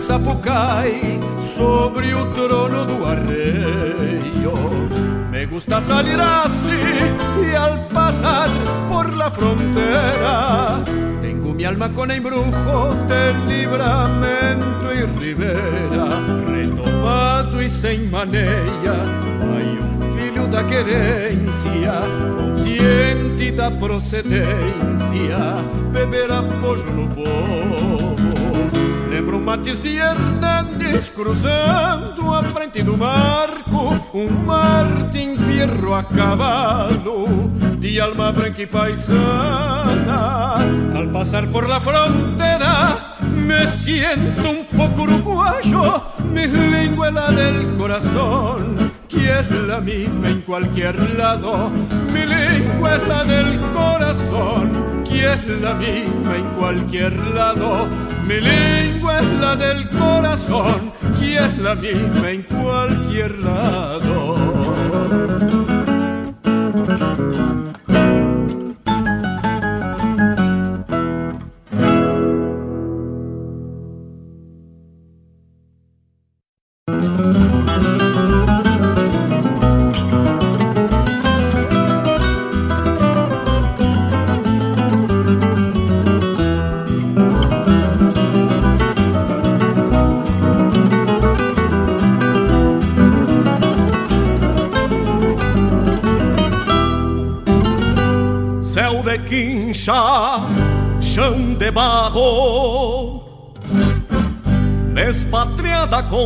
sobre o trono do arreio. Me gusta salir así y al pasar por la frontera tengo mi alma con embrujos de libramento y ribera, renovado y sem maneia, vai um filho da querência, consciente da procedência, beber apoio no povo. Lembro Matis de Hernandes cruzando a frente do marco, um Martim Fierro a cavalo, de alma branca e paisana. Al pasar por la frontera me siento un poco uruguayo, mi lengua la del corazón que es la misma en cualquier lado. Mi lengua es la del corazón, que es la misma en cualquier lado. Mi lengua es la del corazón, que es la misma en cualquier lado.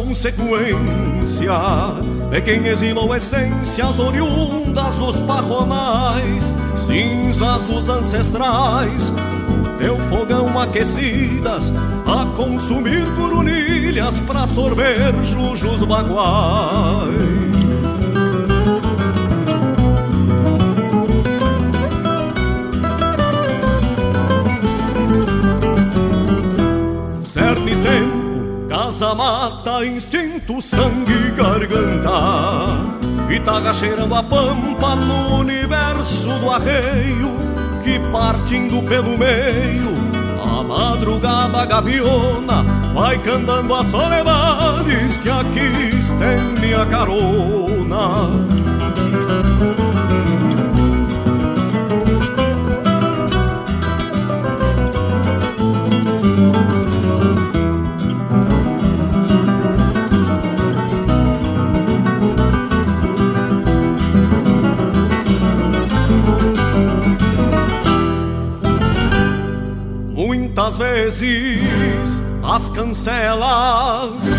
Consequência de quem exilou essências oriundas dos parronais, cinzas dos ancestrais, teu fogão aquecidas a consumir coronilhas pra sorver jujos baguais. Casa mata, instinto, sangue, garganta. E tá cheirando a pampa no universo do arreio Que partindo pelo meio, a madrugada gaviona Vai cantando as soledades que aqui estende a carona Muitas vezes as cancelas,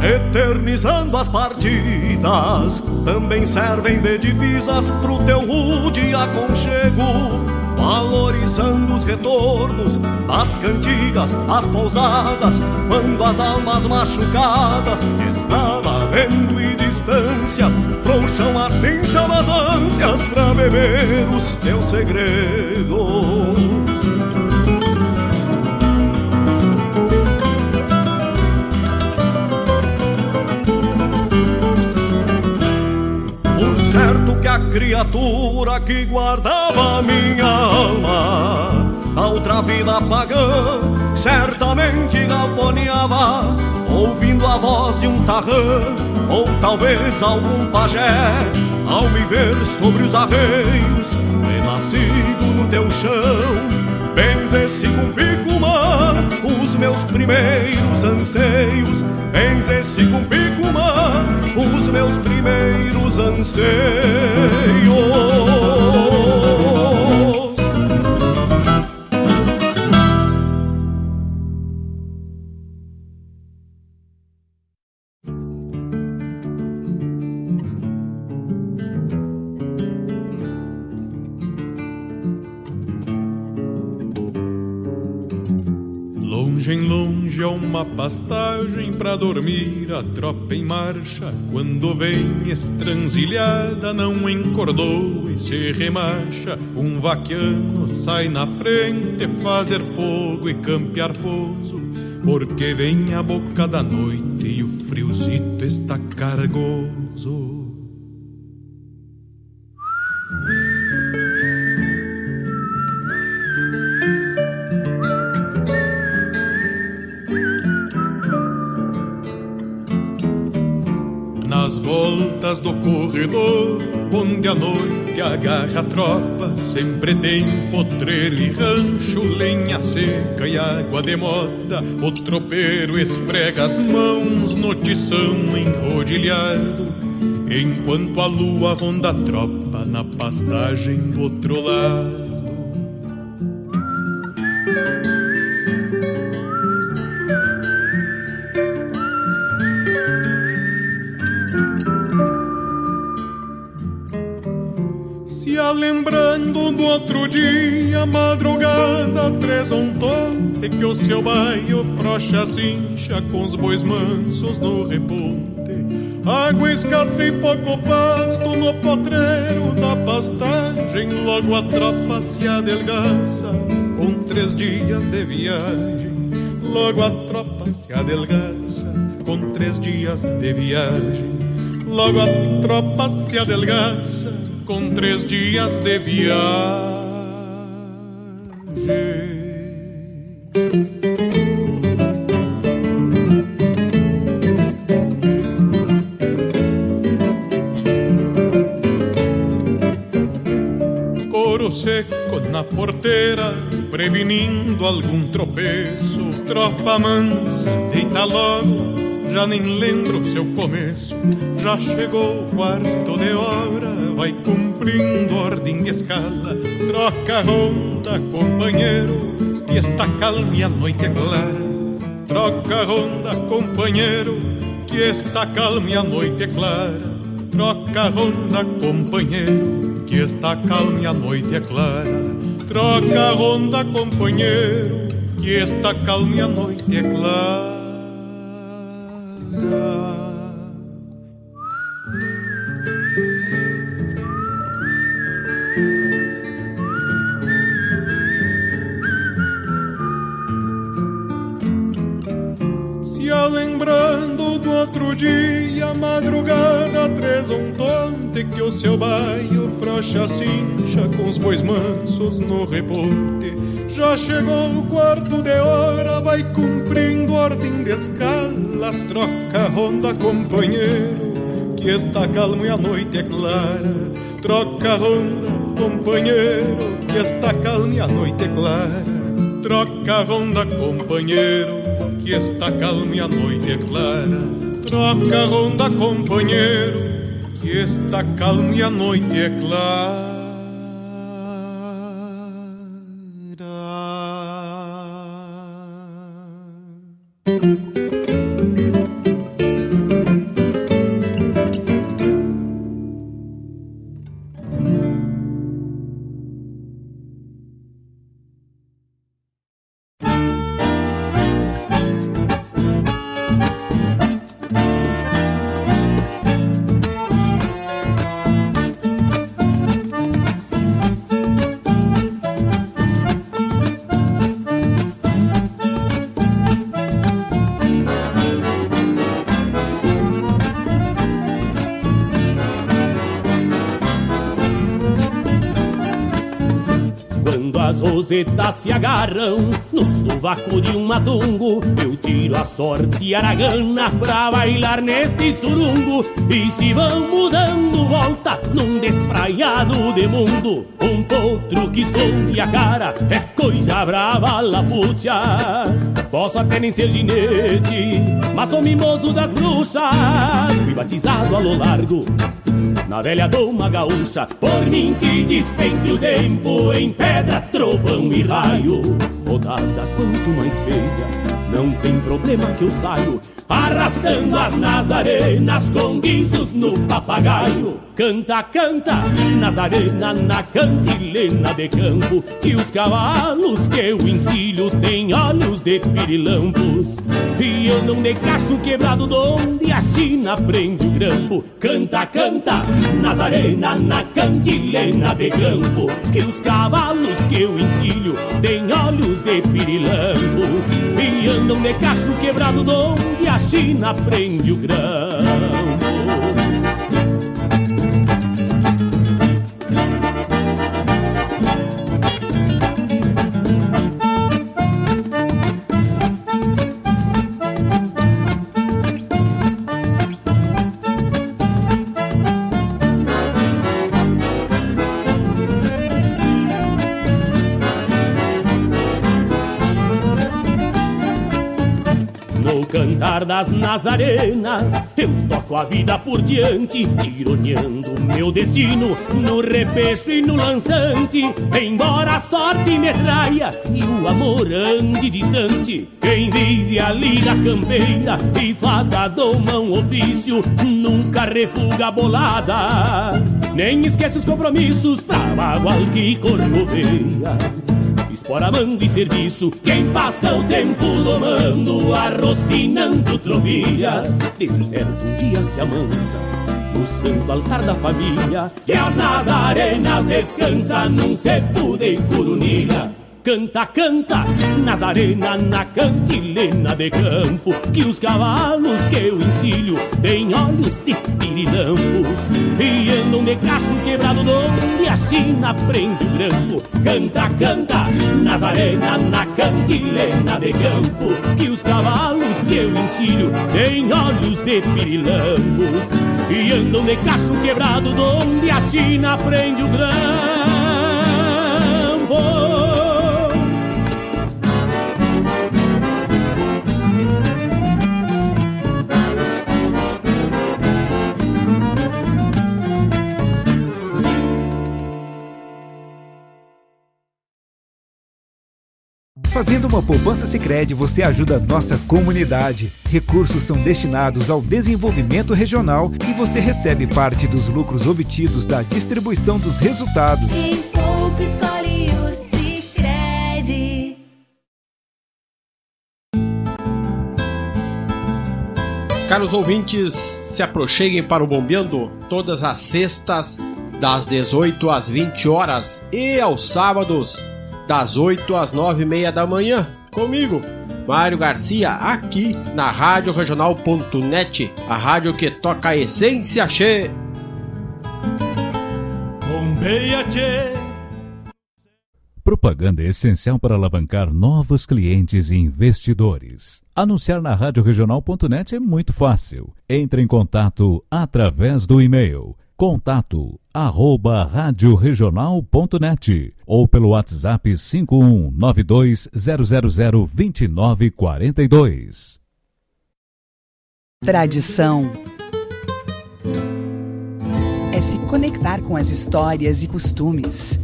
eternizando as partidas, também servem de divisas pro teu rude aconchego. valorizando os retornos das cantigas, as pousadas, quando as almas machucadas de estrada, vento e distâncias frouxam assim chamas ânsias pra beber os teus segredos. Criatura que guardava minha alma. A outra vida pagã certamente galponeava ouvindo a voz de um tarrã ou talvez algum pajé ao me ver sobre os arreios renascido no teu chão. Benzesse com picumã os meus primeiros anseios. Benzesse com picumã os meus primeiros anseios a tropa em marcha. Quando vem estranzilhada, não encordou e se remacha. Um vaquiano sai na frente, fazer fogo e campear pouso. Porque vem a boca da noite e o friozito está cargoso. Do corredor, onde a noite agarra a tropa, sempre tem potreiro e rancho, lenha seca e água de moda. O tropeiro esfrega as mãos no tição enrodilhado, enquanto a lua ronda a tropa na pastagem do outro lado. Tonte Que o seu baio frocha cincha com os bois mansos no reponte. Água escassa e pouco pasto no potreiro da pastagem Logo a tropa se adelgaça com três dias de viagem. Logo a tropa se adelgaça com três dias de viagem. Logo a tropa se adelgaça com três dias de viagem. Prevenindo algum tropeço. Tropa mansa, deita logo já nem lembro seu começo. Já chegou o quarto de hora, vai cumprindo ordem de escala. Troca ronda, companheiro, que está calma e a noite é clara. Troca ronda, companheiro, que está calma e a noite é clara. Troca ronda, companheiro, que está calma e a noite é clara. Troca ronda, companheiro, que está calma e a noite é clara. Se a lembrando do outro dia, madrugada, três um tonte que o seu baio frouxa cincha com os bois mansos no reponte. Já chegou o quarto de hora, vai cumprindo ordem de escala, troca ronda, companheiro, que está calmo e a noite é clara. Troca ronda, companheiro, que está calmo e a noite é clara. Troca ronda, companheiro, que está calmo e a noite é clara. Troca ronda, companheiro, que está calmo e a noite é clara. Buzetas se agarram no sovaco de um matungo. Eu tiro a sorte aragana pra bailar neste surungo. E se vão mudando volta num despraiado de mundo, um potro que esconde a cara é coisa brava, lapucha. Posso até nem ser ginete, mas sou mimoso das bruxas. Fui batizado a lo largo na velha doma gaúcha, por mim que despende o tempo em pedra, trovão e raio. Rodada quanto mais feia, não tem problema que eu saio arrastando as nazarenas com guizos no papagaio. Canta, canta, Nazarena na cantilena de campo, que os cavalos que eu ensilho têm olhos de pirilampos. E andam de cacho quebrado donde a China prende o grampo. Canta, canta, Nazarena na cantilena de campo, que os cavalos que eu ensilho têm olhos de pirilampos. E andam de cacho quebrado donde a China prende o grampo. Das nazarenas, eu toco a vida por diante, tironeando meu destino no repecho e no lançante. Embora a sorte me traia e o amor ande distante, quem vive ali na campeira e faz da doma um ofício, nunca refuga a bolada, nem esquece os compromissos pra bagual que corcoveia mando e serviço. Quem passa o tempo domando Arrocinando trobilhas De certo um dia se amansa No santo altar da família. Que as nazarenas descansa Num cepo de curunilha Canta, canta, Nazarena na cantilena de campo Que os cavalos que eu ensilho têm olhos de pirilampos E andam de cacho quebrado onde a China prende o grampo. Canta, canta, Nazarena na cantilena de campo Que os cavalos que eu ensilho têm olhos de pirilampos E andam de cacho quebrado onde a China prende o grampo Fazendo uma poupança Sicredi, você ajuda a nossa comunidade. Recursos são destinados ao desenvolvimento regional e você recebe parte dos lucros obtidos da distribuição dos resultados. Quem poupa escolhe o Sicredi. Caros ouvintes, se aproxeguem para o Bombeando todas as sextas das 18 às 20 horas e aos sábados das 8 às 9 e meia da manhã, comigo, Mário Garcia, aqui na Rádio Regional.net, a rádio que toca a essência che. Bombeia che. Propaganda é essencial para alavancar novos clientes e investidores. Anunciar na Rádio Regional.net é muito fácil. Entre em contato através do e-mail contato arroba radioregional.net ou pelo WhatsApp 51920002942. Tradição é se conectar com as histórias e costumes.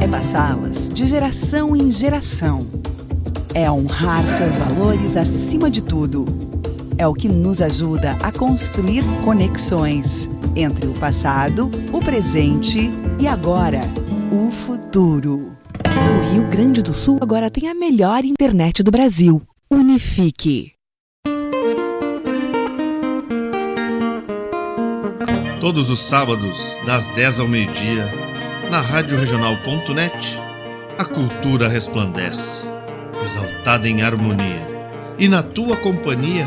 É passá-las de geração em geração. É honrar seus valores acima de tudo. É o que nos ajuda a construir conexões entre o passado, o presente e agora, o futuro. O Rio Grande do Sul agora tem a melhor internet do Brasil. Unifique. Todos os sábados, das 10 ao meio-dia, na Rádio Regional.net, a cultura resplandece, exaltada em harmonia. E na tua companhia,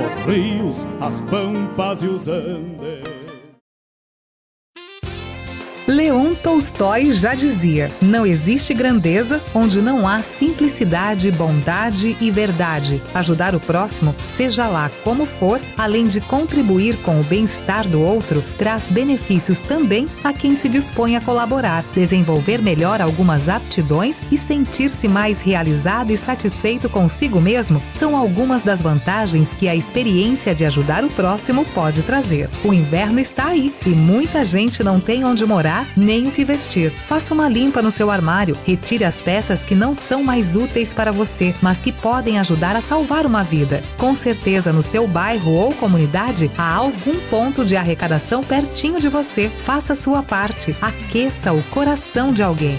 os rios, as pampas e os andes. Leon Tolstói já dizia: não existe grandeza onde não há simplicidade, bondade e verdade. Ajudar o próximo, seja lá como for, além de contribuir com o bem-estar do outro, traz benefícios também a quem se dispõe a colaborar, desenvolver melhor algumas aptidões e sentir-se mais realizado e satisfeito consigo mesmo são algumas das vantagens que a experiência de ajudar o próximo pode trazer. O inverno está aí e muita gente não tem onde morar nem o que vestir. Faça uma limpa no seu armário, retire as peças que não são mais úteis para você, mas que podem ajudar a salvar uma vida. Com certeza, no seu bairro ou comunidade, há algum ponto de arrecadação pertinho de você. Faça sua parte. Aqueça o coração de alguém.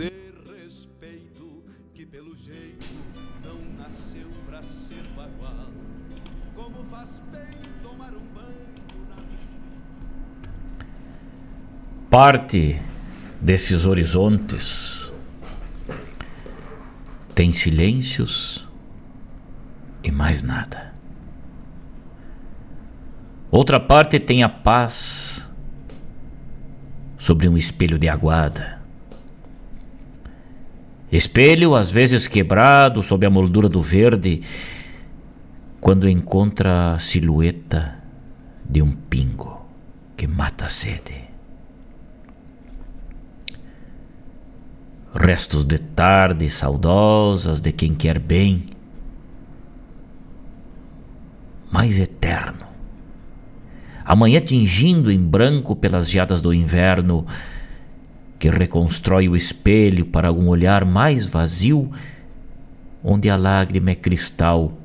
Parte desses horizontes tem silêncios e mais nada. Outra parte tem a paz sobre um espelho de aguada. Espelho às vezes quebrado sob a moldura do verde, quando encontra a silhueta de um pingo que mata a sede. Restos de tardes saudosas de quem quer bem, mais eterno. Amanhã tingindo em branco pelas geadas do inverno, que reconstrói o espelho para um olhar mais vazio, onde a lágrima é cristal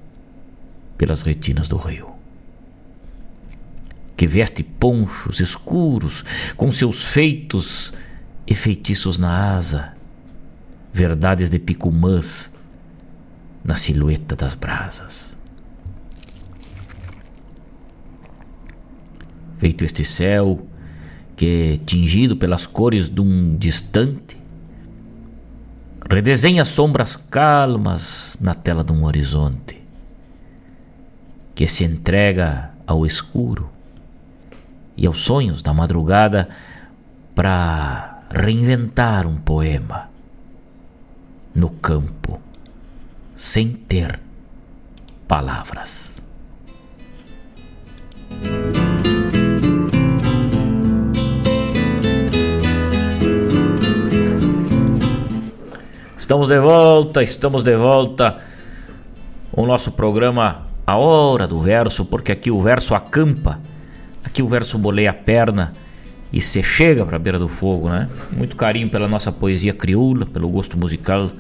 pelas retinas do rio. Que veste ponchos escuros com seus feitos e feitiços na asa, verdades de picumãs na silhueta das brasas. Feito este céu que, tingido pelas cores de um distante, redesenha sombras calmas na tela de um horizonte que se entrega ao escuro e aos sonhos da madrugada para reinventar um poema no campo sem ter palavras. Estamos de volta, estamos de volta. O nosso programa A Hora do Verso, porque aqui o verso acampa, aqui o verso boleia a perna e se chega para a beira do fogo, né? Muito carinho pela nossa poesia crioula, pelo gosto musical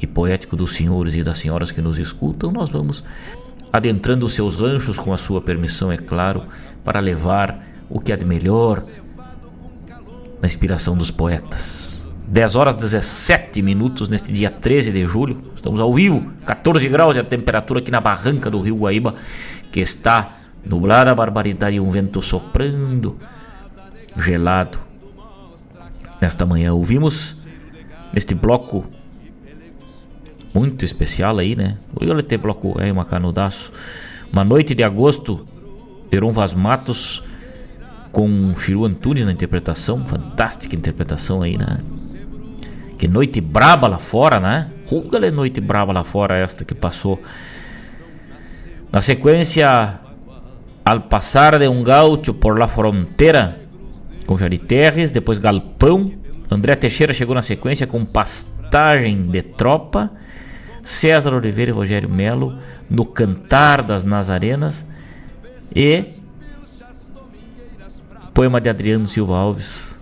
e poético dos senhores e das senhoras que nos escutam. Nós vamos adentrando os seus ranchos com a sua permissão, é claro, para levar o que há de melhor na inspiração dos poetas. 10 horas 17 minutos neste dia 13 de julho. Estamos ao vivo, 14 graus de a temperatura aqui na barranca do Rio Guaíba, que está nublada a barbaridade e um vento soprando gelado. Nesta manhã ouvimos neste bloco muito especial aí, né? Olha ter bloco é uma canudaço. Uma noite de agosto, Peron Vaz Matos com Chiru Antunes na interpretação, fantástica interpretação aí, né? Que noite braba lá fora, né? Rugale noite braba lá fora esta que passou. Na sequência, Al passar de um gaúcho por la fronteira, com Jari Terres, depois Galpão. André Teixeira chegou na sequência com Pastagem de Tropa. César Oliveira e Rogério Melo no Cantar das Nazarenas. E poema de Adriano Silva Alves,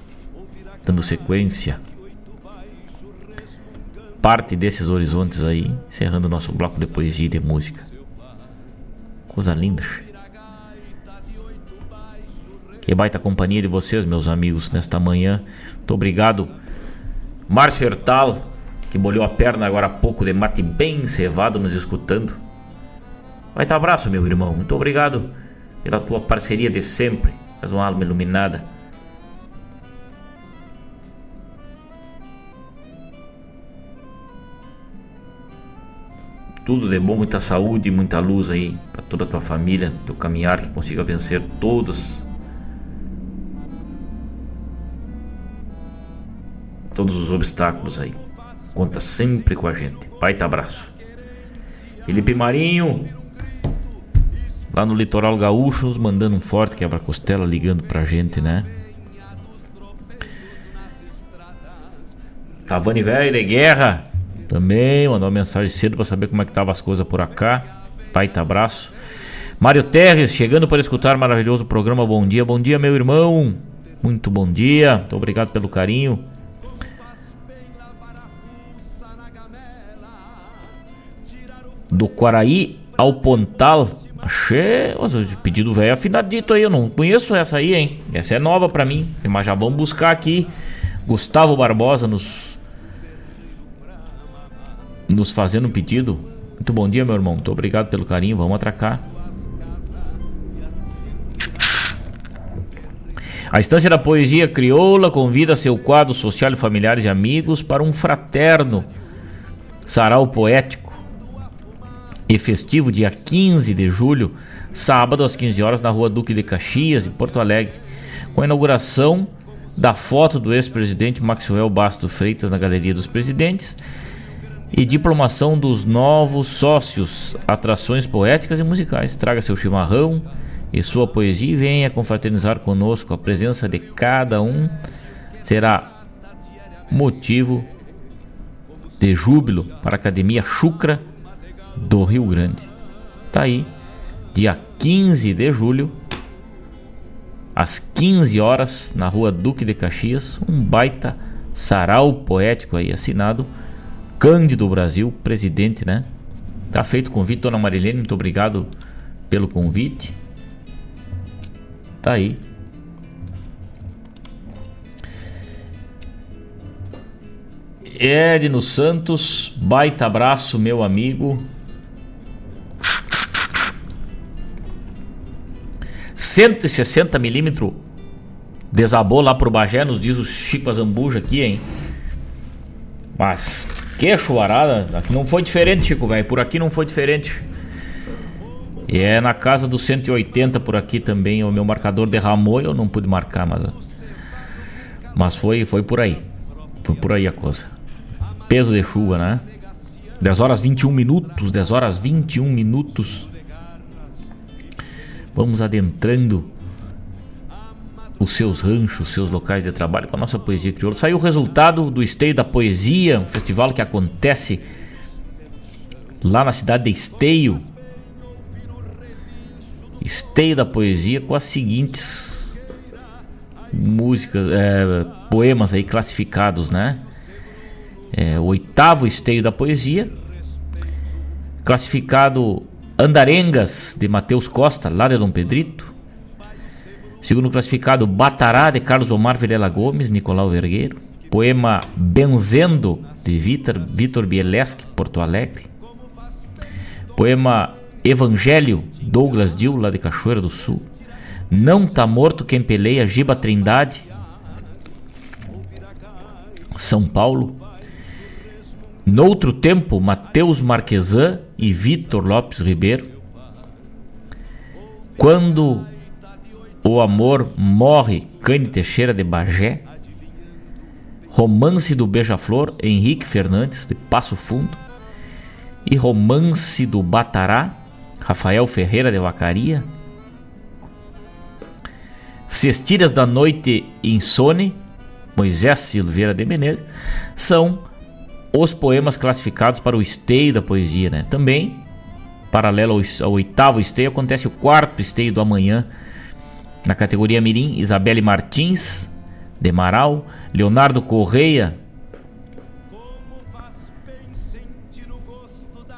dando sequência parte desses horizontes aí, encerrando nosso bloco de poesia e de música. Coisa linda. Que baita companhia de vocês, meus amigos, nesta manhã. Muito obrigado, Márcio Hertal, que molhou a perna agora há pouco de mate bem cevado nos escutando. Baita abraço, meu irmão. Muito obrigado pela tua parceria de sempre. És uma alma iluminada. Tudo de bom, muita saúde, muita luz aí para toda a tua família, teu caminhar que consiga vencer todos todos os obstáculos aí. Conta sempre com a gente. Baita abraço. Felipe Marinho, lá no litoral gaúcho, nos mandando um forte quebra-costela, ligando pra gente, né? Cavani velho de guerra, também mandou uma mensagem cedo para saber como é que estavam as coisas por cá. Baita abraço. Mário Terres, chegando para escutar maravilhoso programa. Bom dia, bom dia, meu irmão. Muito bom dia. Muito obrigado pelo carinho. Do Quaraí ao Pontal. Achei. Pedido velho afinadito aí. Eu não conheço essa aí, hein? Essa é nova para mim. Mas já vamos buscar aqui. Gustavo Barbosa nos nos fazendo um pedido. Muito bom dia, meu irmão. Muito obrigado pelo carinho. Vamos atracar. A Estância da Poesia Crioula convida seu quadro social, familiares e amigos para um fraterno sarau poético e festivo dia 15 de julho, sábado às 15 horas na Rua Duque de Caxias, em Porto Alegre, com a inauguração da foto do ex-presidente Maxwell Basto Freitas na Galeria dos Presidentes e diplomação dos novos sócios, atrações poéticas e musicais. Traga seu chimarrão e sua poesia e venha confraternizar conosco. A presença de cada um será motivo de júbilo para a Academia Chucra do Rio Grande. Tá aí, dia 15 de julho, às 15 horas, na rua Duque de Caxias, um baita sarau poético aí assinado Cândido Brasil, presidente, né? Tá feito o convite, dona Marilene, muito obrigado pelo convite. Tá aí. Edno Santos, baita abraço, meu amigo. 160 milímetros desabou lá pro Bagé, nos diz o Chico Azambuja aqui, hein? Mas que chuvarada, aqui não foi diferente, Chico, velho. Por aqui não foi diferente. E é na casa dos 180 por aqui também. O meu marcador derramou e eu não pude marcar, mas. Mas foi, foi por aí. Foi por aí a coisa. Peso de chuva, né? 10 horas 21 minutos. 10 horas 21 minutos. Vamos adentrando os seus ranchos, os seus locais de trabalho com a nossa poesia crioula. Saiu o resultado do Esteio da Poesia, um festival que acontece lá na cidade de Esteio. Esteio da Poesia com as seguintes músicas, é, poemas aí classificados, né? É, o oitavo Esteio da Poesia, classificado Andarengas de Matheus Costa, lá de Dom Pedrito. Segundo classificado, Batará, de Carlos Omar Vilela Gomes, Nicolau Vergueiro. Poema Benzendo, de Vitor, Vitor Bieleschi, Porto Alegre. Poema Evangelho, Douglas Dil, lá de Cachoeira do Sul. Não tá morto quem peleia, Giba Trindade, São Paulo. Noutro tempo, Mateus Marquesan e Vitor Lopes Ribeiro. Quando o Amor Morre, Cane Teixeira de Bagé. Romance do Beija-Flor, Henrique Fernandes, de Passo Fundo. E Romance do Batará, Rafael Ferreira de Vacaria. Cestilhas da Noite Insone, Moisés Silveira de Menezes, são os poemas classificados para o esteio da poesia, né? Também, paralelo ao, oitavo esteio, acontece o quarto esteio do amanhã, na categoria Mirim, Isabelle Martins, de Marau, Leonardo Correia,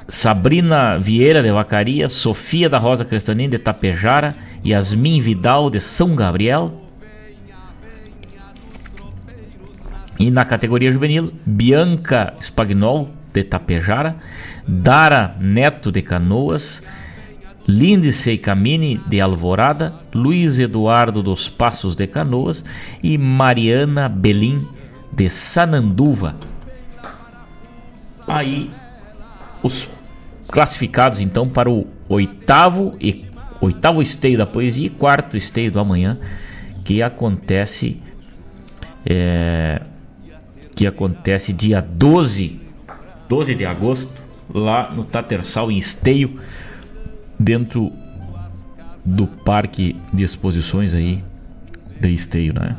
Sabrina Vieira de Vacaria, Sofia da Rosa Crestanin de Tapejara, Yasmin Vidal de São Gabriel. E na categoria juvenil, Bianca Spagnol de Tapejara, Dara Neto de Canoas, Lindsay Camini de Alvorada, Luiz Eduardo dos Passos de Canoas e Mariana Belim de Sananduva. Aí os classificados então para o oitavo e oitavo esteio da poesia e quarto esteio do amanhã que acontece é, que acontece dia 12 12 de agosto lá no Tatersal em Esteio dentro do parque de exposições aí de Esteio, né?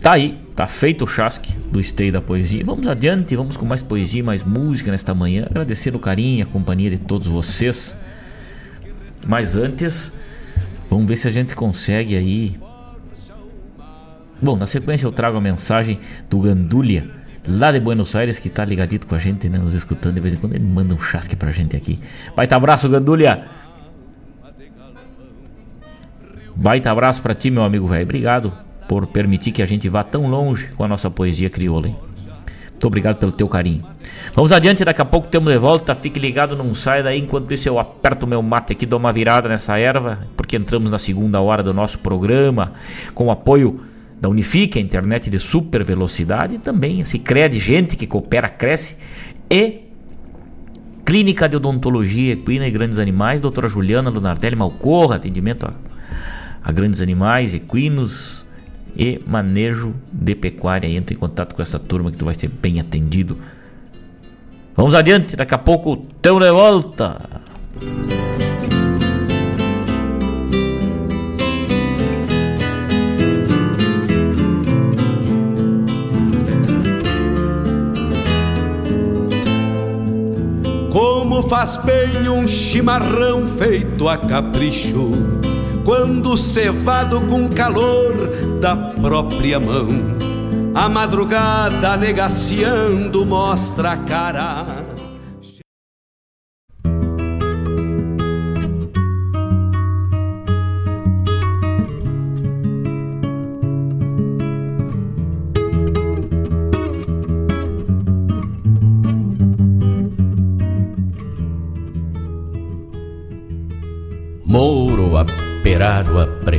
Tá aí, tá feito o chasque do Esteio da Poesia. Vamos adiante, vamos com mais poesia, mais música nesta manhã. Agradecer o carinho, a companhia de todos vocês. Mas antes, vamos ver se a gente consegue aí. Bom, na sequência eu trago a mensagem do Gandulha lá de Buenos Aires, que tá ligadito com a gente, né? Nos escutando de vez em quando. Ele manda um chasque pra gente aqui. Baita abraço, Gandulha! Baita abraço pra ti, meu amigo velho. Obrigado por permitir que a gente vá tão longe com a nossa poesia crioula, hein? Muito obrigado pelo teu carinho. Vamos adiante, daqui a pouco temos de volta. Fique ligado, não sai daí. Enquanto isso, eu aperto meu mate aqui, dou uma virada nessa erva, porque entramos na segunda hora do nosso programa com apoio da Unifique, a internet de super velocidade, também se crede gente que coopera, cresce, e Clínica de Odontologia Equina e Grandes Animais, doutora Juliana Lunardelli Malcorra, atendimento a, a grandes animais, equinos e manejo de pecuária. Entre em contato com essa turma que tu vai ser bem atendido. Vamos adiante, daqui a pouco teu de volta. Faz bem um chimarrão feito a capricho, quando cevado com calor da própria mão. A madrugada negaciando mostra a cara.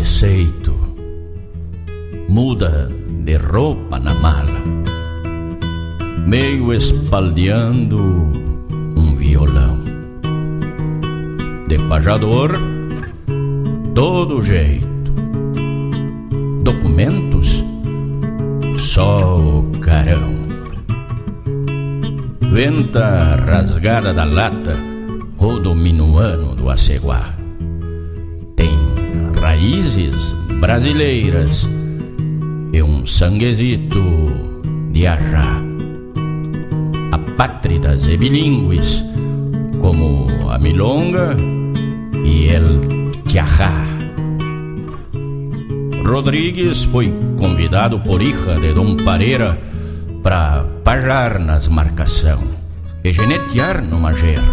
Preceito, muda de roupa na mala, meio espaldeando um violão. De pajador, todo jeito. Documentos, só o carão. Venta rasgada da lata, ou do minuano do aceguá. Raízes brasileiras e um sanguezito de ajá. Apátridas e bilíngues, como a milonga e el tiajá. Rodrigues foi convidado por hija de Dom Pareira para pajar nas marcação e genetear numa gerra.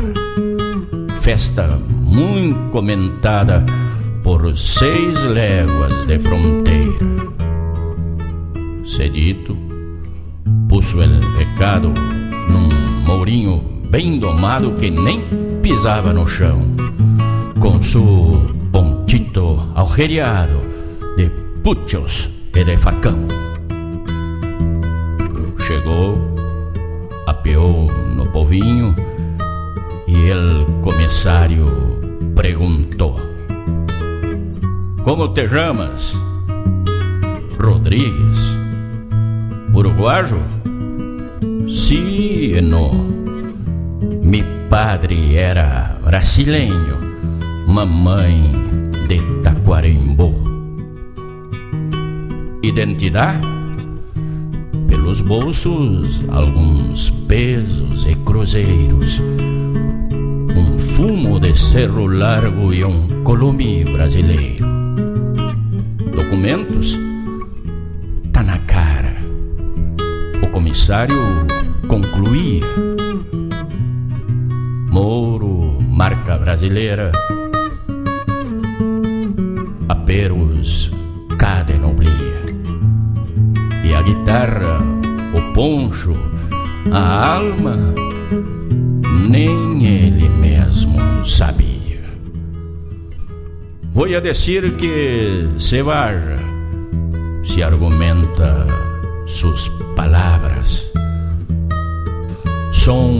Festa muito comentada por seis léguas de fronteira. Cedito puso el recado num mourinho bem domado que nem pisava no chão, com su pontito agujereado de puchos e de facão. Chegou, apeou no povinho e el comissário perguntou: Como te chamas? Rodrigues. Uruguayo? Sí, no. Mi padre era brasileño, mamãe de Taquarembó. Identidade? Pelos bolsos, alguns pesos e cruzeiros. Um fumo de cerro largo e um colume brasileiro. Documentos? Tá na cara. O comissário concluía. Mouro, marca brasileira. Aperos, cada noblia. E a guitarra, o poncho, a alma, nem ele mesmo sabia. Vou a dizer que se vaya, se argumenta sus palavras. São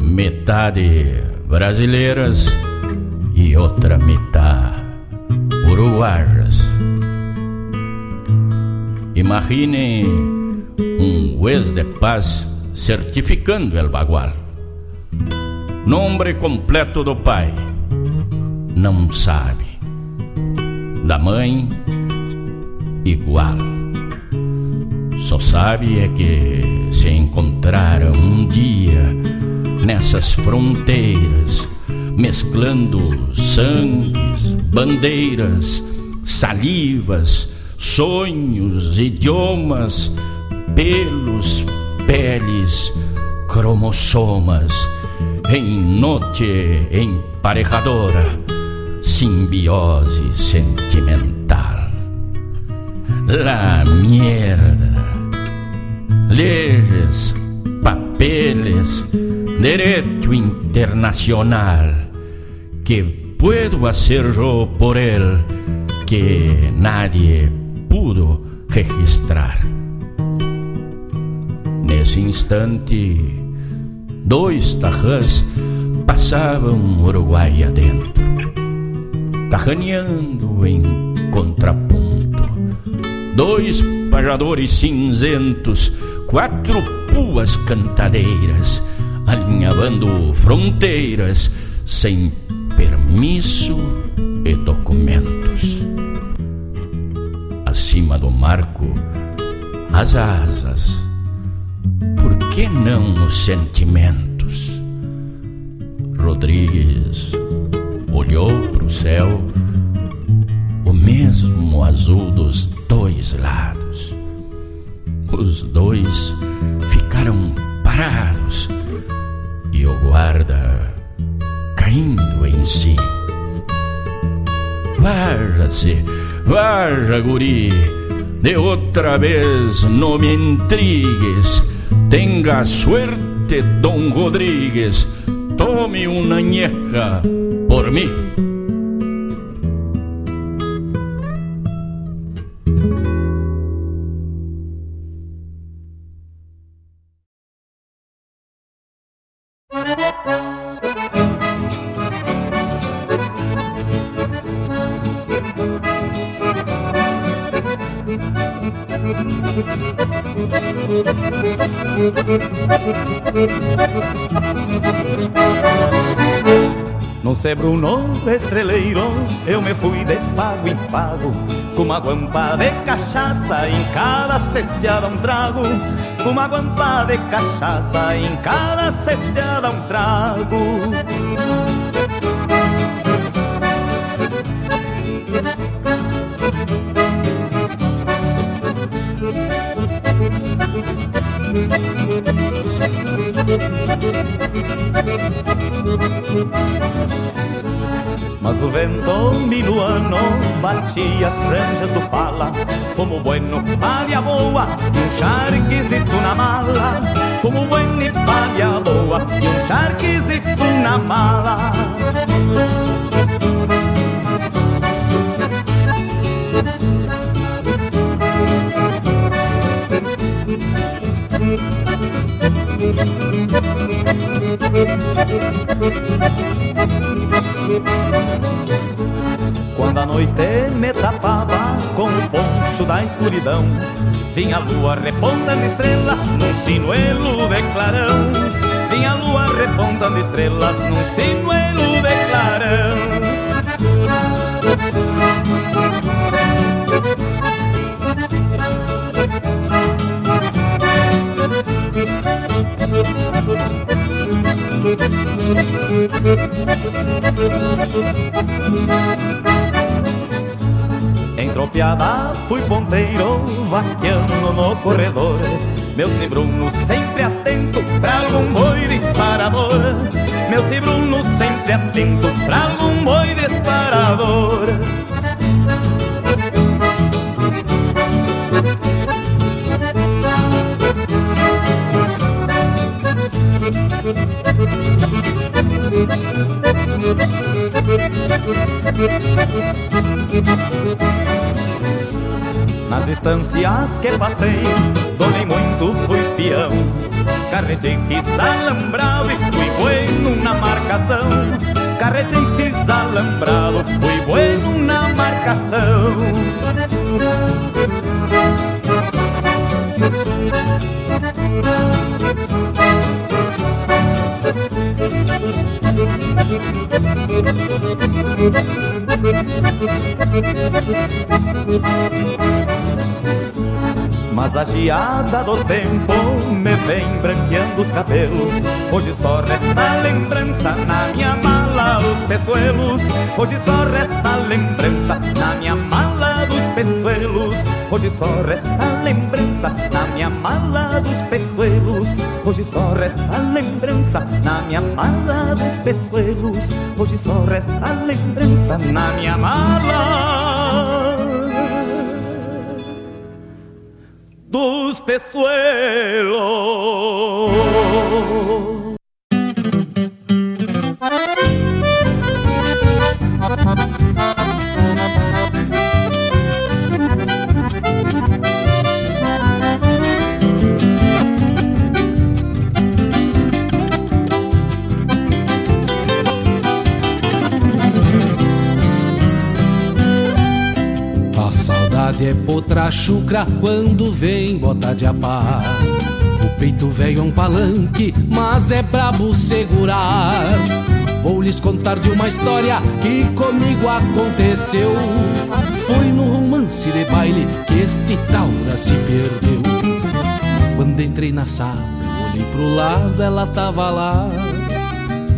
metade brasileiras e outra metade uruguaias. Imagine um juez de paz certificando el bagual. Nome completo do pai, não sabe. Da mãe, igual. Só sabe é que se encontraram um dia nessas fronteiras, mesclando sangues, bandeiras, salivas, sonhos, idiomas, pelos, peles, cromossomas, em noite emparejadora, simbiose sentimental. La mierda. Leyes, papeles, derecho internacional que puedo hacer yo por él que nadie pudo registrar. Nesse instante, dois tarrãs passavam Uruguai adentro, tarraneando em contraponto. Dois pajadores cinzentos, quatro puas cantadeiras, alinhavando fronteiras sem permisso e documentos. Acima do marco, as asas. Por que não os sentimentos? Rodrigues olhou para o céu, o mesmo azul dos dois lados. Os dois ficaram parados e o guarda caindo em si. Vaja-se, vaja, guri, de outra vez não me intrigues. Tenga suerte, Don Rodrigues, tome uma añeja por mim. De pago em pago Com uma guampa de cachaça em cada cesteada um trago Com uma guampa de cachaça em cada cesteada um trago Mas o vento minuano batia as franjas do pala Como bueno palha boa um charquezito na mala. Como bueno e palha boa um charquezito na mala Quando a noite me tapava com o poncho da escuridão Vinha a lua repontando estrelas num sinuelo de clarão. Vinha a lua repontando estrelas num sinuelo de clarão Entropiada fui ponteiro, vaqueando no corredor. Meu cibruno sempre atento pra algum boi disparador. Meu cibruno sempre atento pra algum boi disparador Nas distâncias que passei, domei muito, fui peão. Carretei, fiz alambrado e fui bueno na marcação. Carretei, fiz alambrado, fui bueno na marcação Mas a geada do tempo me vem branqueando os cabelos. Hoje só resta lembrança na minha mala os peçoelos Hoje só resta lembrança na minha mala dos peçoelos Hoje só resta lembrança na minha mala dos peçoelos Hoje só resta lembrança na minha mala dos peçoelos Hoje só resta lembrança na minha mala dos peçoelos. É potra chucra quando vem bota de apar. O peito velho é um palanque, mas é brabo segurar. Vou lhes contar de uma história que comigo aconteceu. Foi no romance de baile que este taura se perdeu. Quando entrei na sala, olhei pro lado, ela tava lá.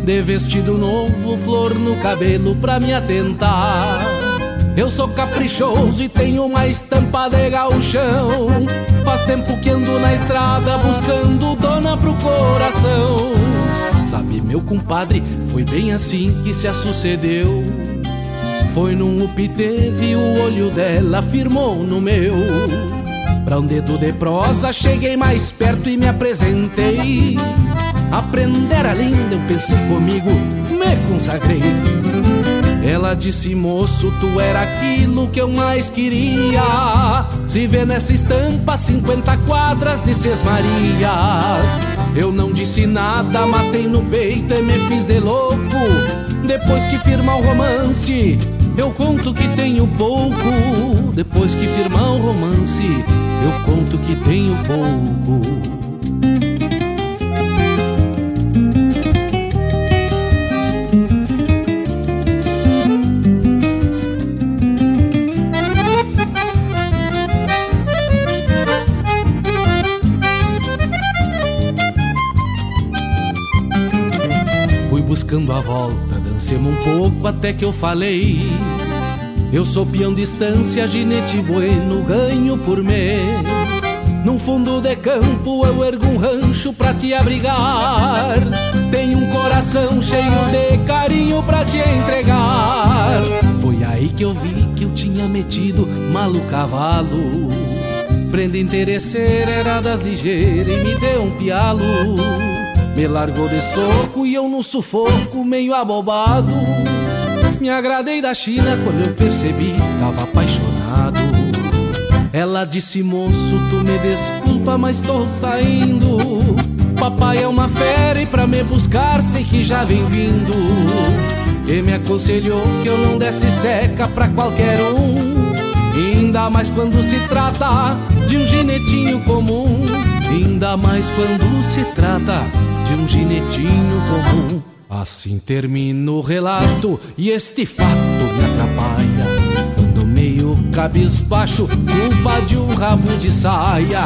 De vestido novo, flor no cabelo pra me atentar. Eu sou caprichoso e tenho uma estampa de gauchão. Faz tempo que ando na estrada buscando dona pro coração. Sabe, meu compadre, foi bem assim que se a sucedeu. Foi num UP teve o olho dela firmou no meu. Pra um dedo de prosa cheguei mais perto e me apresentei. Aprender a linda, eu pensei comigo, me consagrei. Ela disse, moço, tu era aquilo que eu mais queria. Se vê nessa estampa 50 quadras de Seis Marias. Eu não disse nada, matei no peito e me fiz de louco. Depois que firma o romance, eu conto que tenho pouco. Depois que firmar o romance, eu conto que tenho pouco. Dancemos um pouco até que eu falei. Eu sou peão distância, ginete bueno, ganho por mês. Num fundo de campo eu ergo um rancho pra te abrigar. Tenho um coração cheio de carinho pra te entregar. Foi aí que eu vi que eu tinha metido malo cavalo. Prenda interesseira era das ligeiras e me deu um pialo. Me largou de soco e eu no sufoco, meio abobado. Me agradei da China quando eu percebi, tava apaixonado. Ela disse, moço, tu me desculpa, mas tô saindo. Papai é uma fera e pra me buscar sei que já vem vindo. E me aconselhou que eu não desse seca pra qualquer um. Ainda mais quando se trata de um ginetinho comum. Ainda mais quando se trata ginetinho comum. Assim termina o relato e este fato me atrapalha. Ando meio cabisbaixo, culpa de um rabo de saia.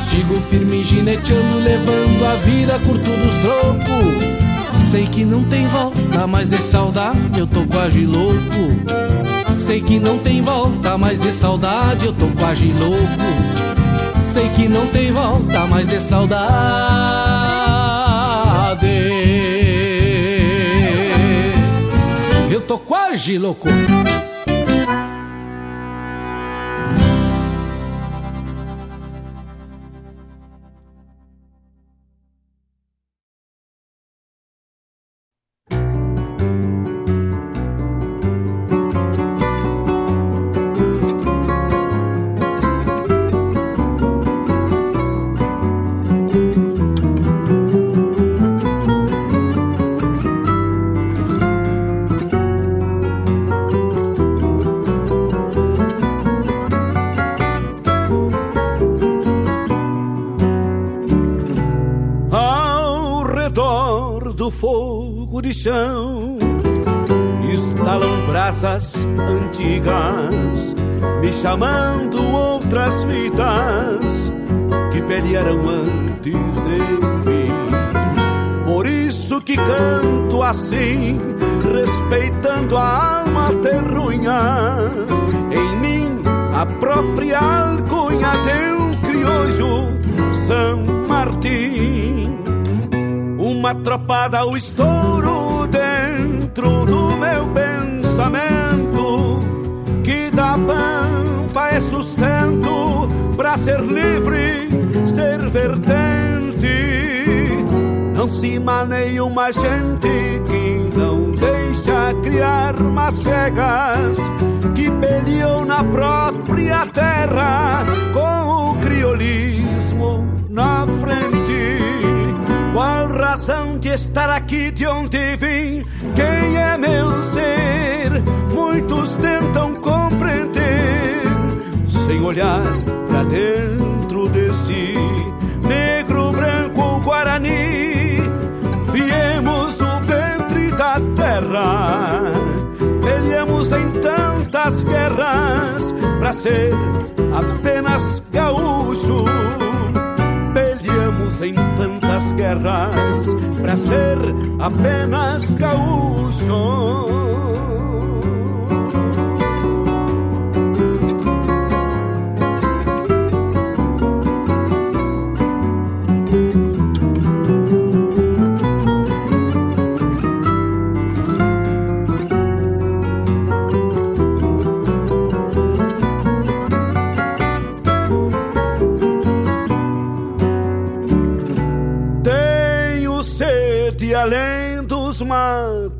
Sigo firme gineteando, levando a vida curto dos trocos. Sei que não tem volta, mas de saudade eu tô quase louco. Sei que não tem volta, mas de saudade eu tô quase louco. Sei que não tem volta, mas de saudade. Tô quase louco. Chamando outras vidas que pelearam antes de mim. Por isso que canto assim, respeitando a alma terrunha. Em mim, a própria alcunha de um criollo São Martim. Uma tropada ao estouro ser livre, ser vertente. Não se maneia uma gente que não deixa criar macegas que peleou na própria terra com o criolismo na frente. Qual razão de estar aqui de onde vim? Quem é meu ser? Muitos tentam compreender sem olhar dentro de si. Negro, branco ou guarani, viemos do ventre da terra. Peleamos em tantas guerras pra ser apenas gaúcho. Peleamos em tantas guerras pra ser apenas gaúcho.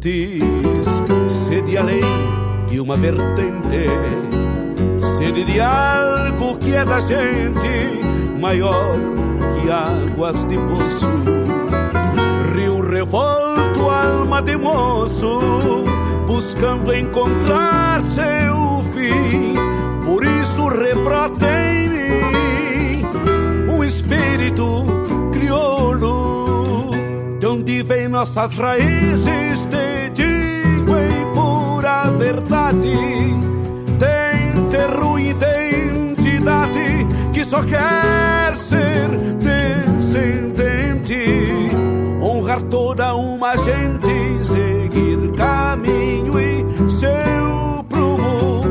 Sede além de uma vertente, sede de algo que é da gente, maior que águas de poço. Rio revolto, alma de moço, buscando encontrar seu fim. Por isso rebrota mim um espírito crioulo, de onde vem nossas raízes, verdade. Tem terro e identidade que só quer ser descendente, honrar toda uma gente, seguir caminho e seu prumo,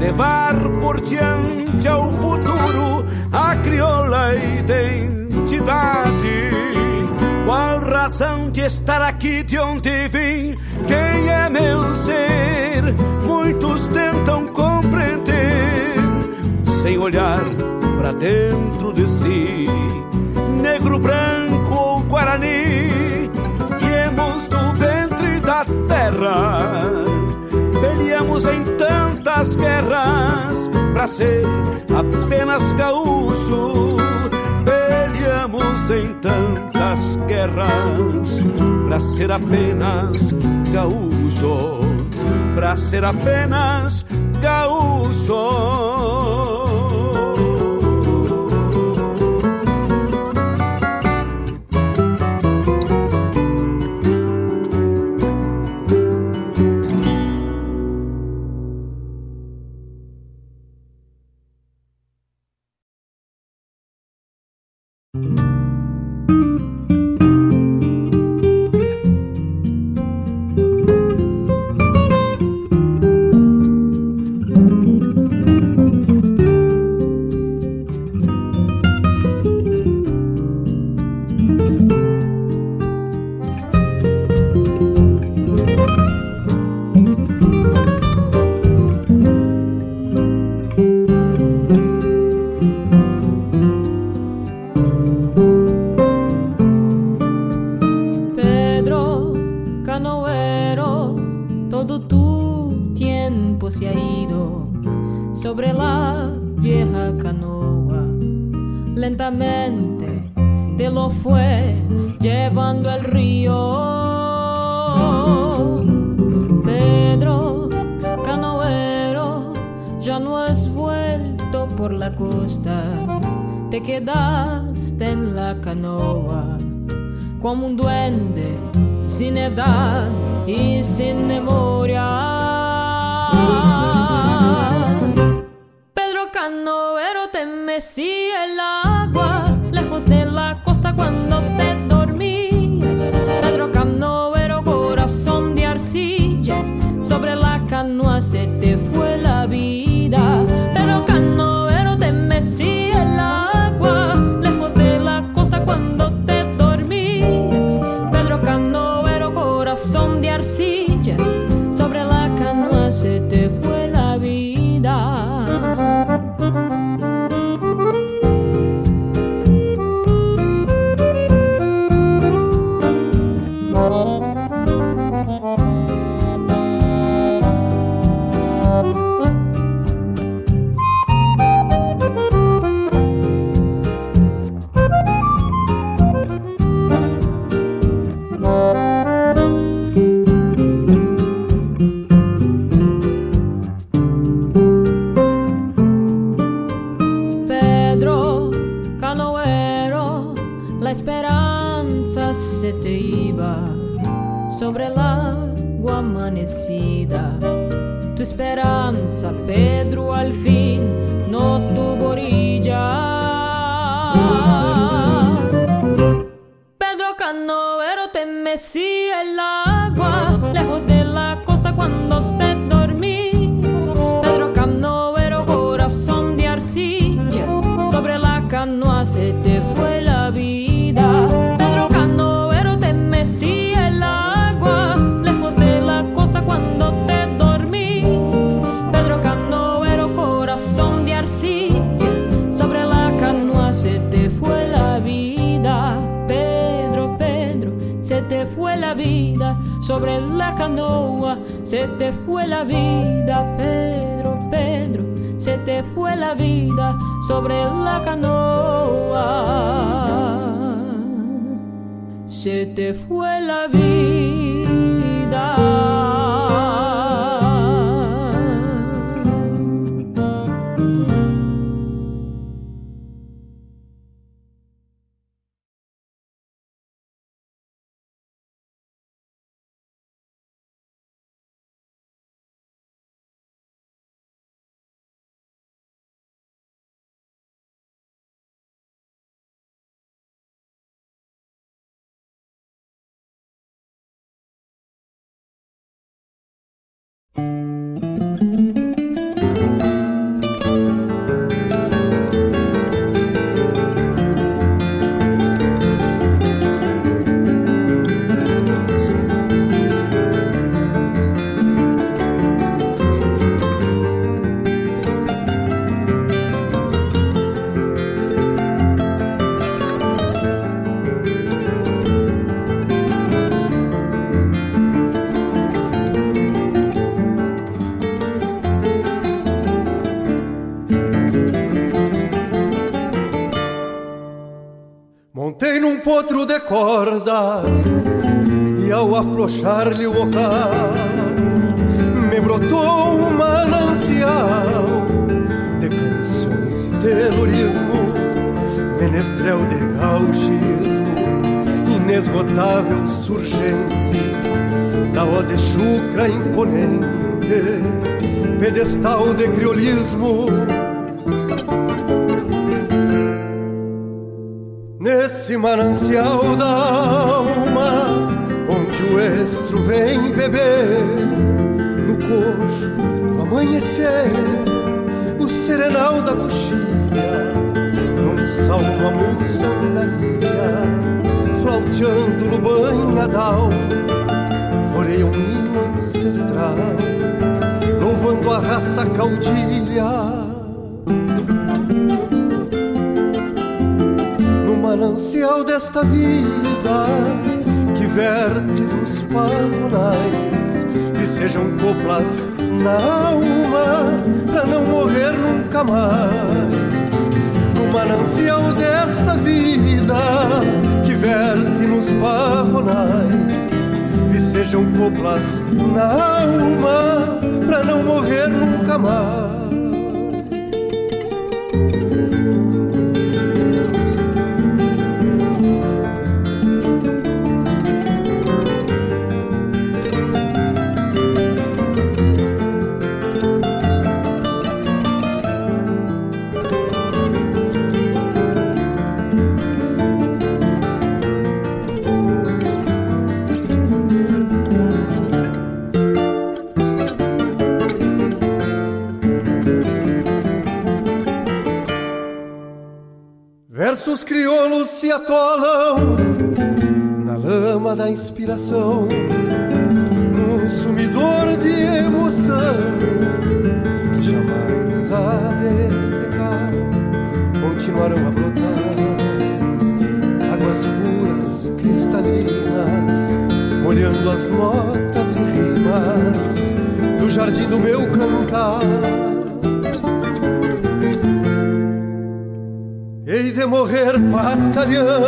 levar por diante ao futuro a crioula identidade. Qual razão de estar aqui de onde vim? Quem é meu ser? Muitos tentam compreender sem olhar para dentro de si. Negro, branco ou guarani, viemos do ventre da terra. Peleamos em tantas guerras para ser apenas gaúcho. Em tantas guerras para ser apenas gaúcho. Para ser apenas gaúcho. Cordas e ao afrouxar-lhe o bocal me brotou um manancial de canções e telurismo, menestrel de gauchismo, inesgotável surgente da ode chucra imponente, pedestal de criolismo. Manancial da alma, onde o estro vem beber, no coxo do amanhecer, o serenal da coxilha, num salmo a moçandaria, flauteando no banhadal, floreia um hino ancestral, louvando a raça caudilha. Desta vida que verte dos pavonais e sejam coplas na alma pra não morrer nunca mais. No manancial desta vida que verte nos pavonais e sejam coplas na alma pra não morrer nunca mais. Atolam na lama da inspiração, num sumidor de emoção que jamais há de secar, continuarão a brotar águas puras, cristalinas, molhando as notas e rimas do jardim do meu cantar. Morrer batalhando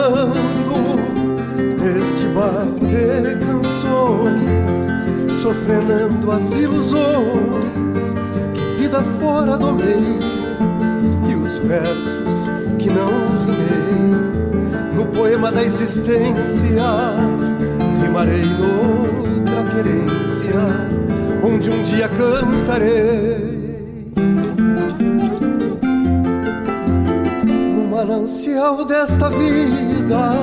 neste barro de canções, sofrenando as ilusões que vida fora domei e os versos que não rimei no poema da existência rimarei noutra querência onde um dia cantarei manancial desta vida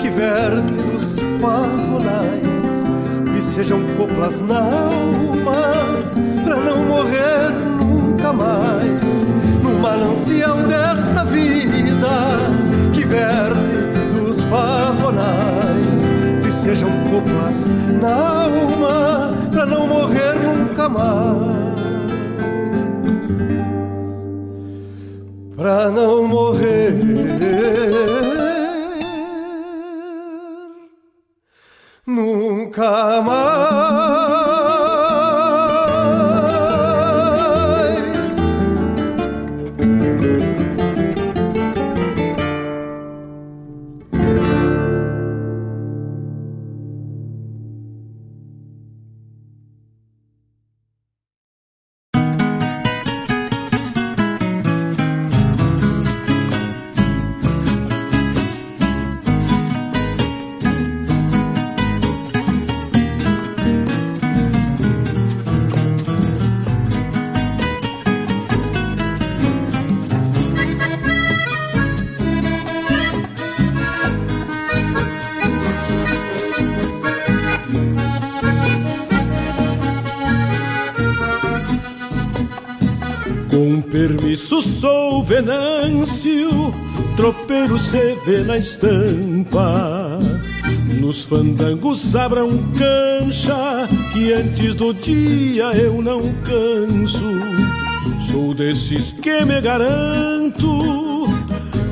que verte dos pavonais e sejam coplas na alma pra não morrer nunca mais. No manancial desta vida que verte dos pavonais e sejam coplas na alma pra não morrer nunca mais pra não morrer permisso sou Venâncio, tropeiro se vê na estampa. Nos fandangos abram cancha, que antes do dia eu não canso. Sou desses que me garanto,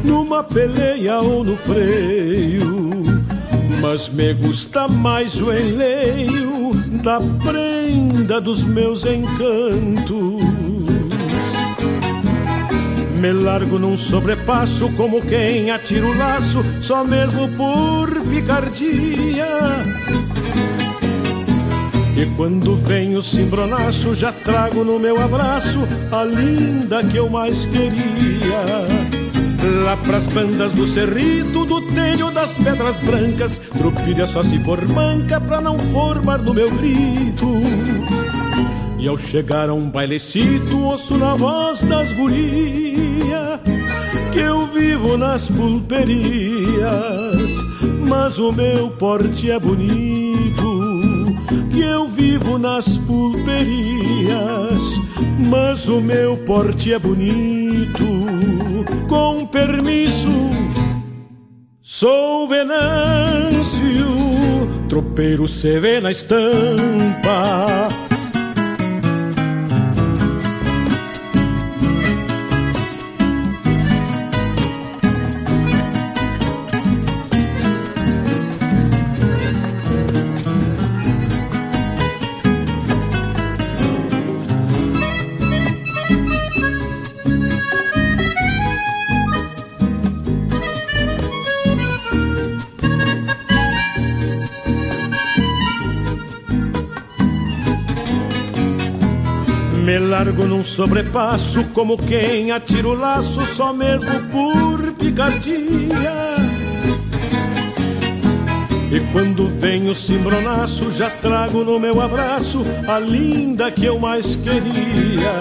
numa peleia ou no freio. Mas me gusta mais o enleio da prenda dos meus encantos. Me largo num sobrepasso como quem atira o laço, só mesmo por picardia. E quando vem o cimbronaço, já trago no meu abraço a linda que eu mais queria. Lá pras bandas do cerrito, do telho das pedras brancas, tropilha só se for manca pra não formar no meu grito. E ao chegar a um bailecito, ouço na voz das guria que eu vivo nas pulperias, mas o meu porte é bonito. Que eu vivo nas pulperias, mas o meu porte é bonito. Com permisso, sou Venâncio, tropeiro se vê na estampa. Largo num sobrepasso como quem atira o laço só mesmo por picardia. E quando vem o cimbronaço, já trago no meu abraço a linda que eu mais queria.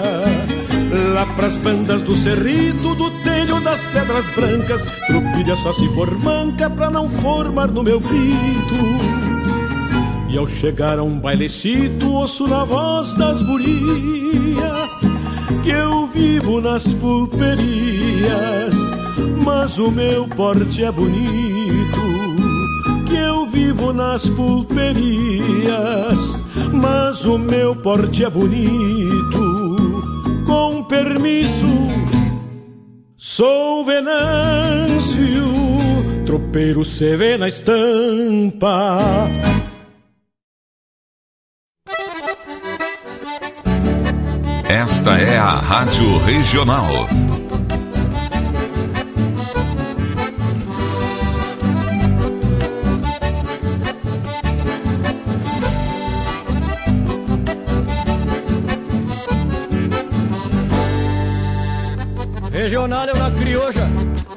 Lá pras bandas do cerrito, do telho das pedras brancas, tropilha só se for manca pra não formar no meu grito. E ao chegar a um bailecito, ouço na voz das guria que eu vivo nas pulperias, mas o meu porte é bonito. Que eu vivo nas pulperias, mas o meu porte é bonito. Com permisso, sou Venâncio, tropeiro se vê na estampa. Esta é a Rádio Regional. Regional é uma crioja,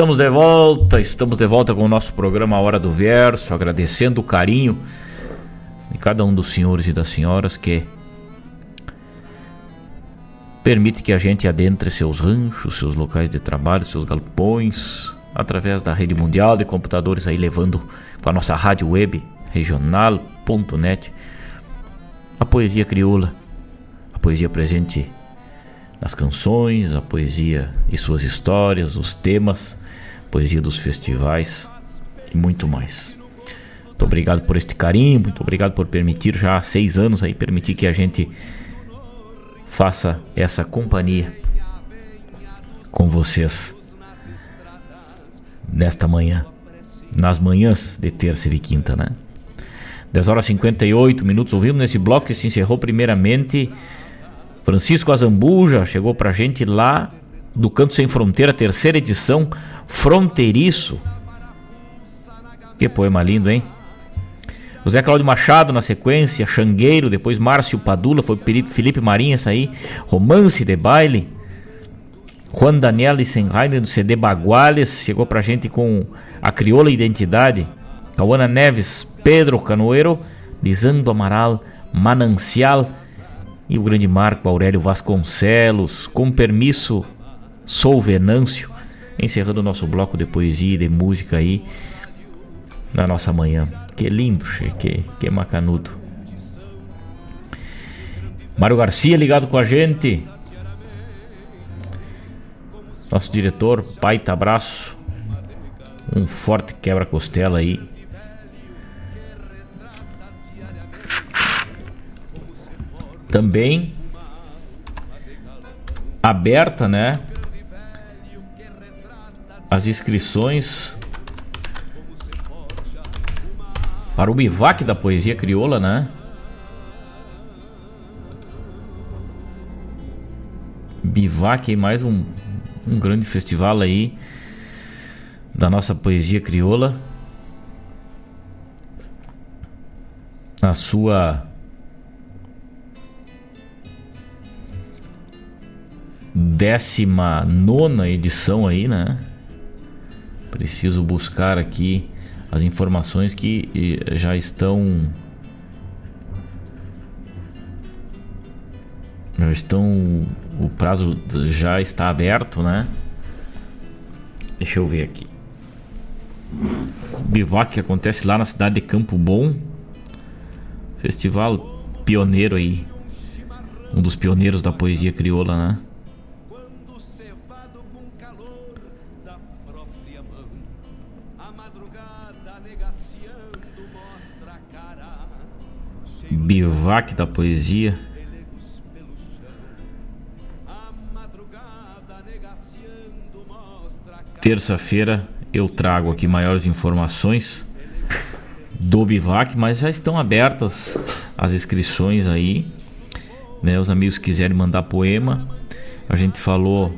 Estamos de volta, estamos de volta com o nosso programa Hora do Verso, agradecendo o carinho de cada um dos senhores e das senhoras que permite que a gente adentre seus ranchos, seus locais de trabalho, seus galpões, através da rede mundial de computadores aí levando com a nossa rádio web regional.net a poesia crioula, a poesia presente nas canções, a poesia e suas histórias, os temas, poesia dos festivais e muito mais. Muito obrigado por este carinho, muito obrigado por permitir já há seis anos aí permitir que a gente faça essa companhia com vocês nesta manhã, nas manhãs de terça e de quinta, né? 10 horas e 58 minutos. Ouvimos nesse bloco que se encerrou primeiramente Francisco Azambuja chegou pra gente lá do Canto Sem Fronteira, terceira edição, Fronteiriço. Que poema lindo, hein? José Cláudio Machado na sequência, Xangueiro, depois Márcio Padula, foi Felipe Marinha aí, Romance de Baile. Juan Daniel Lissenheim do CD Baguales chegou pra gente com A Crioula Identidade. Cauana Neves, Pedro Canoeiro, Lisando Amaral, Manancial e o grande Marco Aurélio Vasconcelos. Com permisso, sou Venâncio, encerrando o nosso bloco de poesia e de música aí na nossa manhã. Que lindo, che, que, que macanudo. Mário Garcia ligado com a gente. Nosso diretor, Paita Abraço. Um forte quebra-costela aí. Também aberta, né? As inscrições para o bivac da poesia crioula, né? Bivac, mais um, um grande festival aí da nossa poesia crioula. Na sua décima nona edição aí, né? Preciso buscar aqui as informações que já estão já estão o prazo já está aberto, né? Deixa eu ver aqui. Bivac que acontece lá na cidade de Campo Bom. Festival pioneiro aí. Um dos pioneiros da poesia crioula, né? Bivac da Poesia. Terça-feira eu trago aqui maiores informações do Bivac, mas já estão abertas as inscrições aí. Né? Os amigos quiserem mandar poema, a gente falou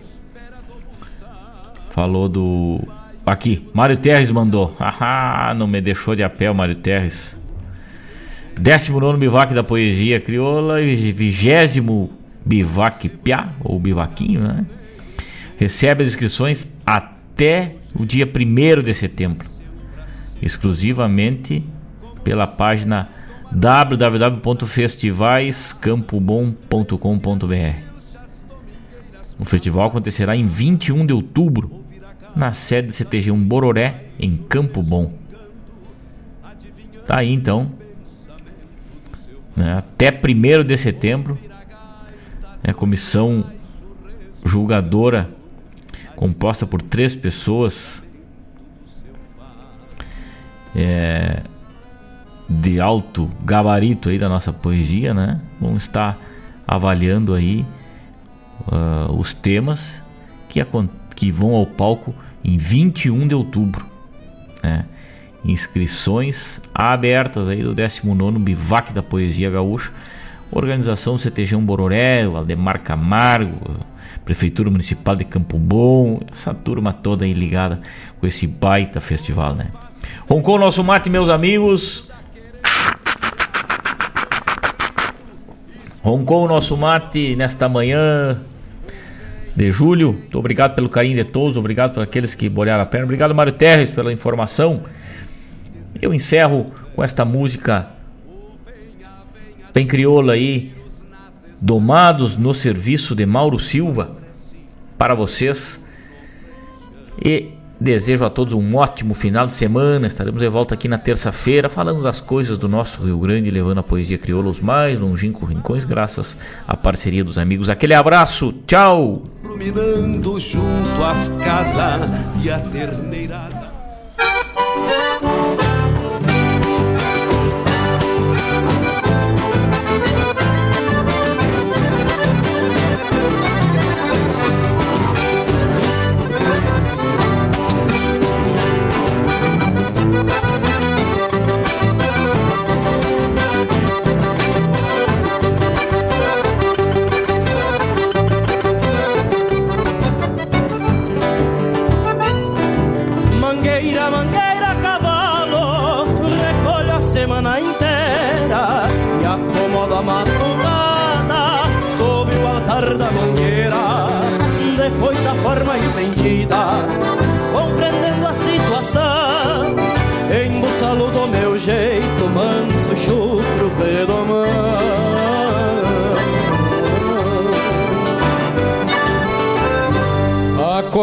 falou do aqui, Mário Terres mandou. Haha, *laughs* não me deixou de a pé o Mário Terres. 19 Bivac da Poesia Crioula e 20 Bivac Piá, ou Bivaquinho, né? Recebe as inscrições até o dia 1 de setembro, exclusivamente pela página www.festivaiscampobom.com.br. O festival acontecerá em 21 de outubro, na sede do CTG1 Bororé, em Campo Bom. Tá aí então. Né, até 1 de setembro, né, a comissão julgadora composta por três pessoas é, de alto gabarito aí da nossa poesia, né? Vão estar avaliando aí uh, os temas que, que vão ao palco em 21 de outubro, né? Inscrições abertas aí do 19 Bivac da Poesia Gaúcha. Organização CTG Bororé, Aldemar Camargo, Prefeitura Municipal de Campo Bom, essa turma toda aí ligada com esse baita festival, né? Roncou nosso mate, meus amigos. Roncou o nosso mate nesta manhã de julho. Muito obrigado pelo carinho de todos, obrigado por aqueles que bolharam a perna. Obrigado, Mário Terres, pela informação. Eu encerro com esta música bem crioula aí, Domados no Serviço de Mauro Silva, para vocês. E desejo a todos um ótimo final de semana. Estaremos de volta aqui na terça-feira, falando das coisas do nosso Rio Grande, levando a poesia crioula aos mais longínquos rincões, graças à parceria dos amigos. Aquele abraço, tchau!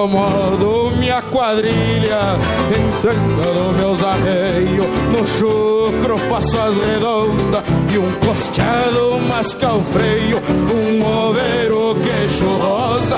acomodo minha quadrilha, entendo meus arreios, no chucro passo as redondas, e um costeado masca o freio, um oveiro queixo rosa,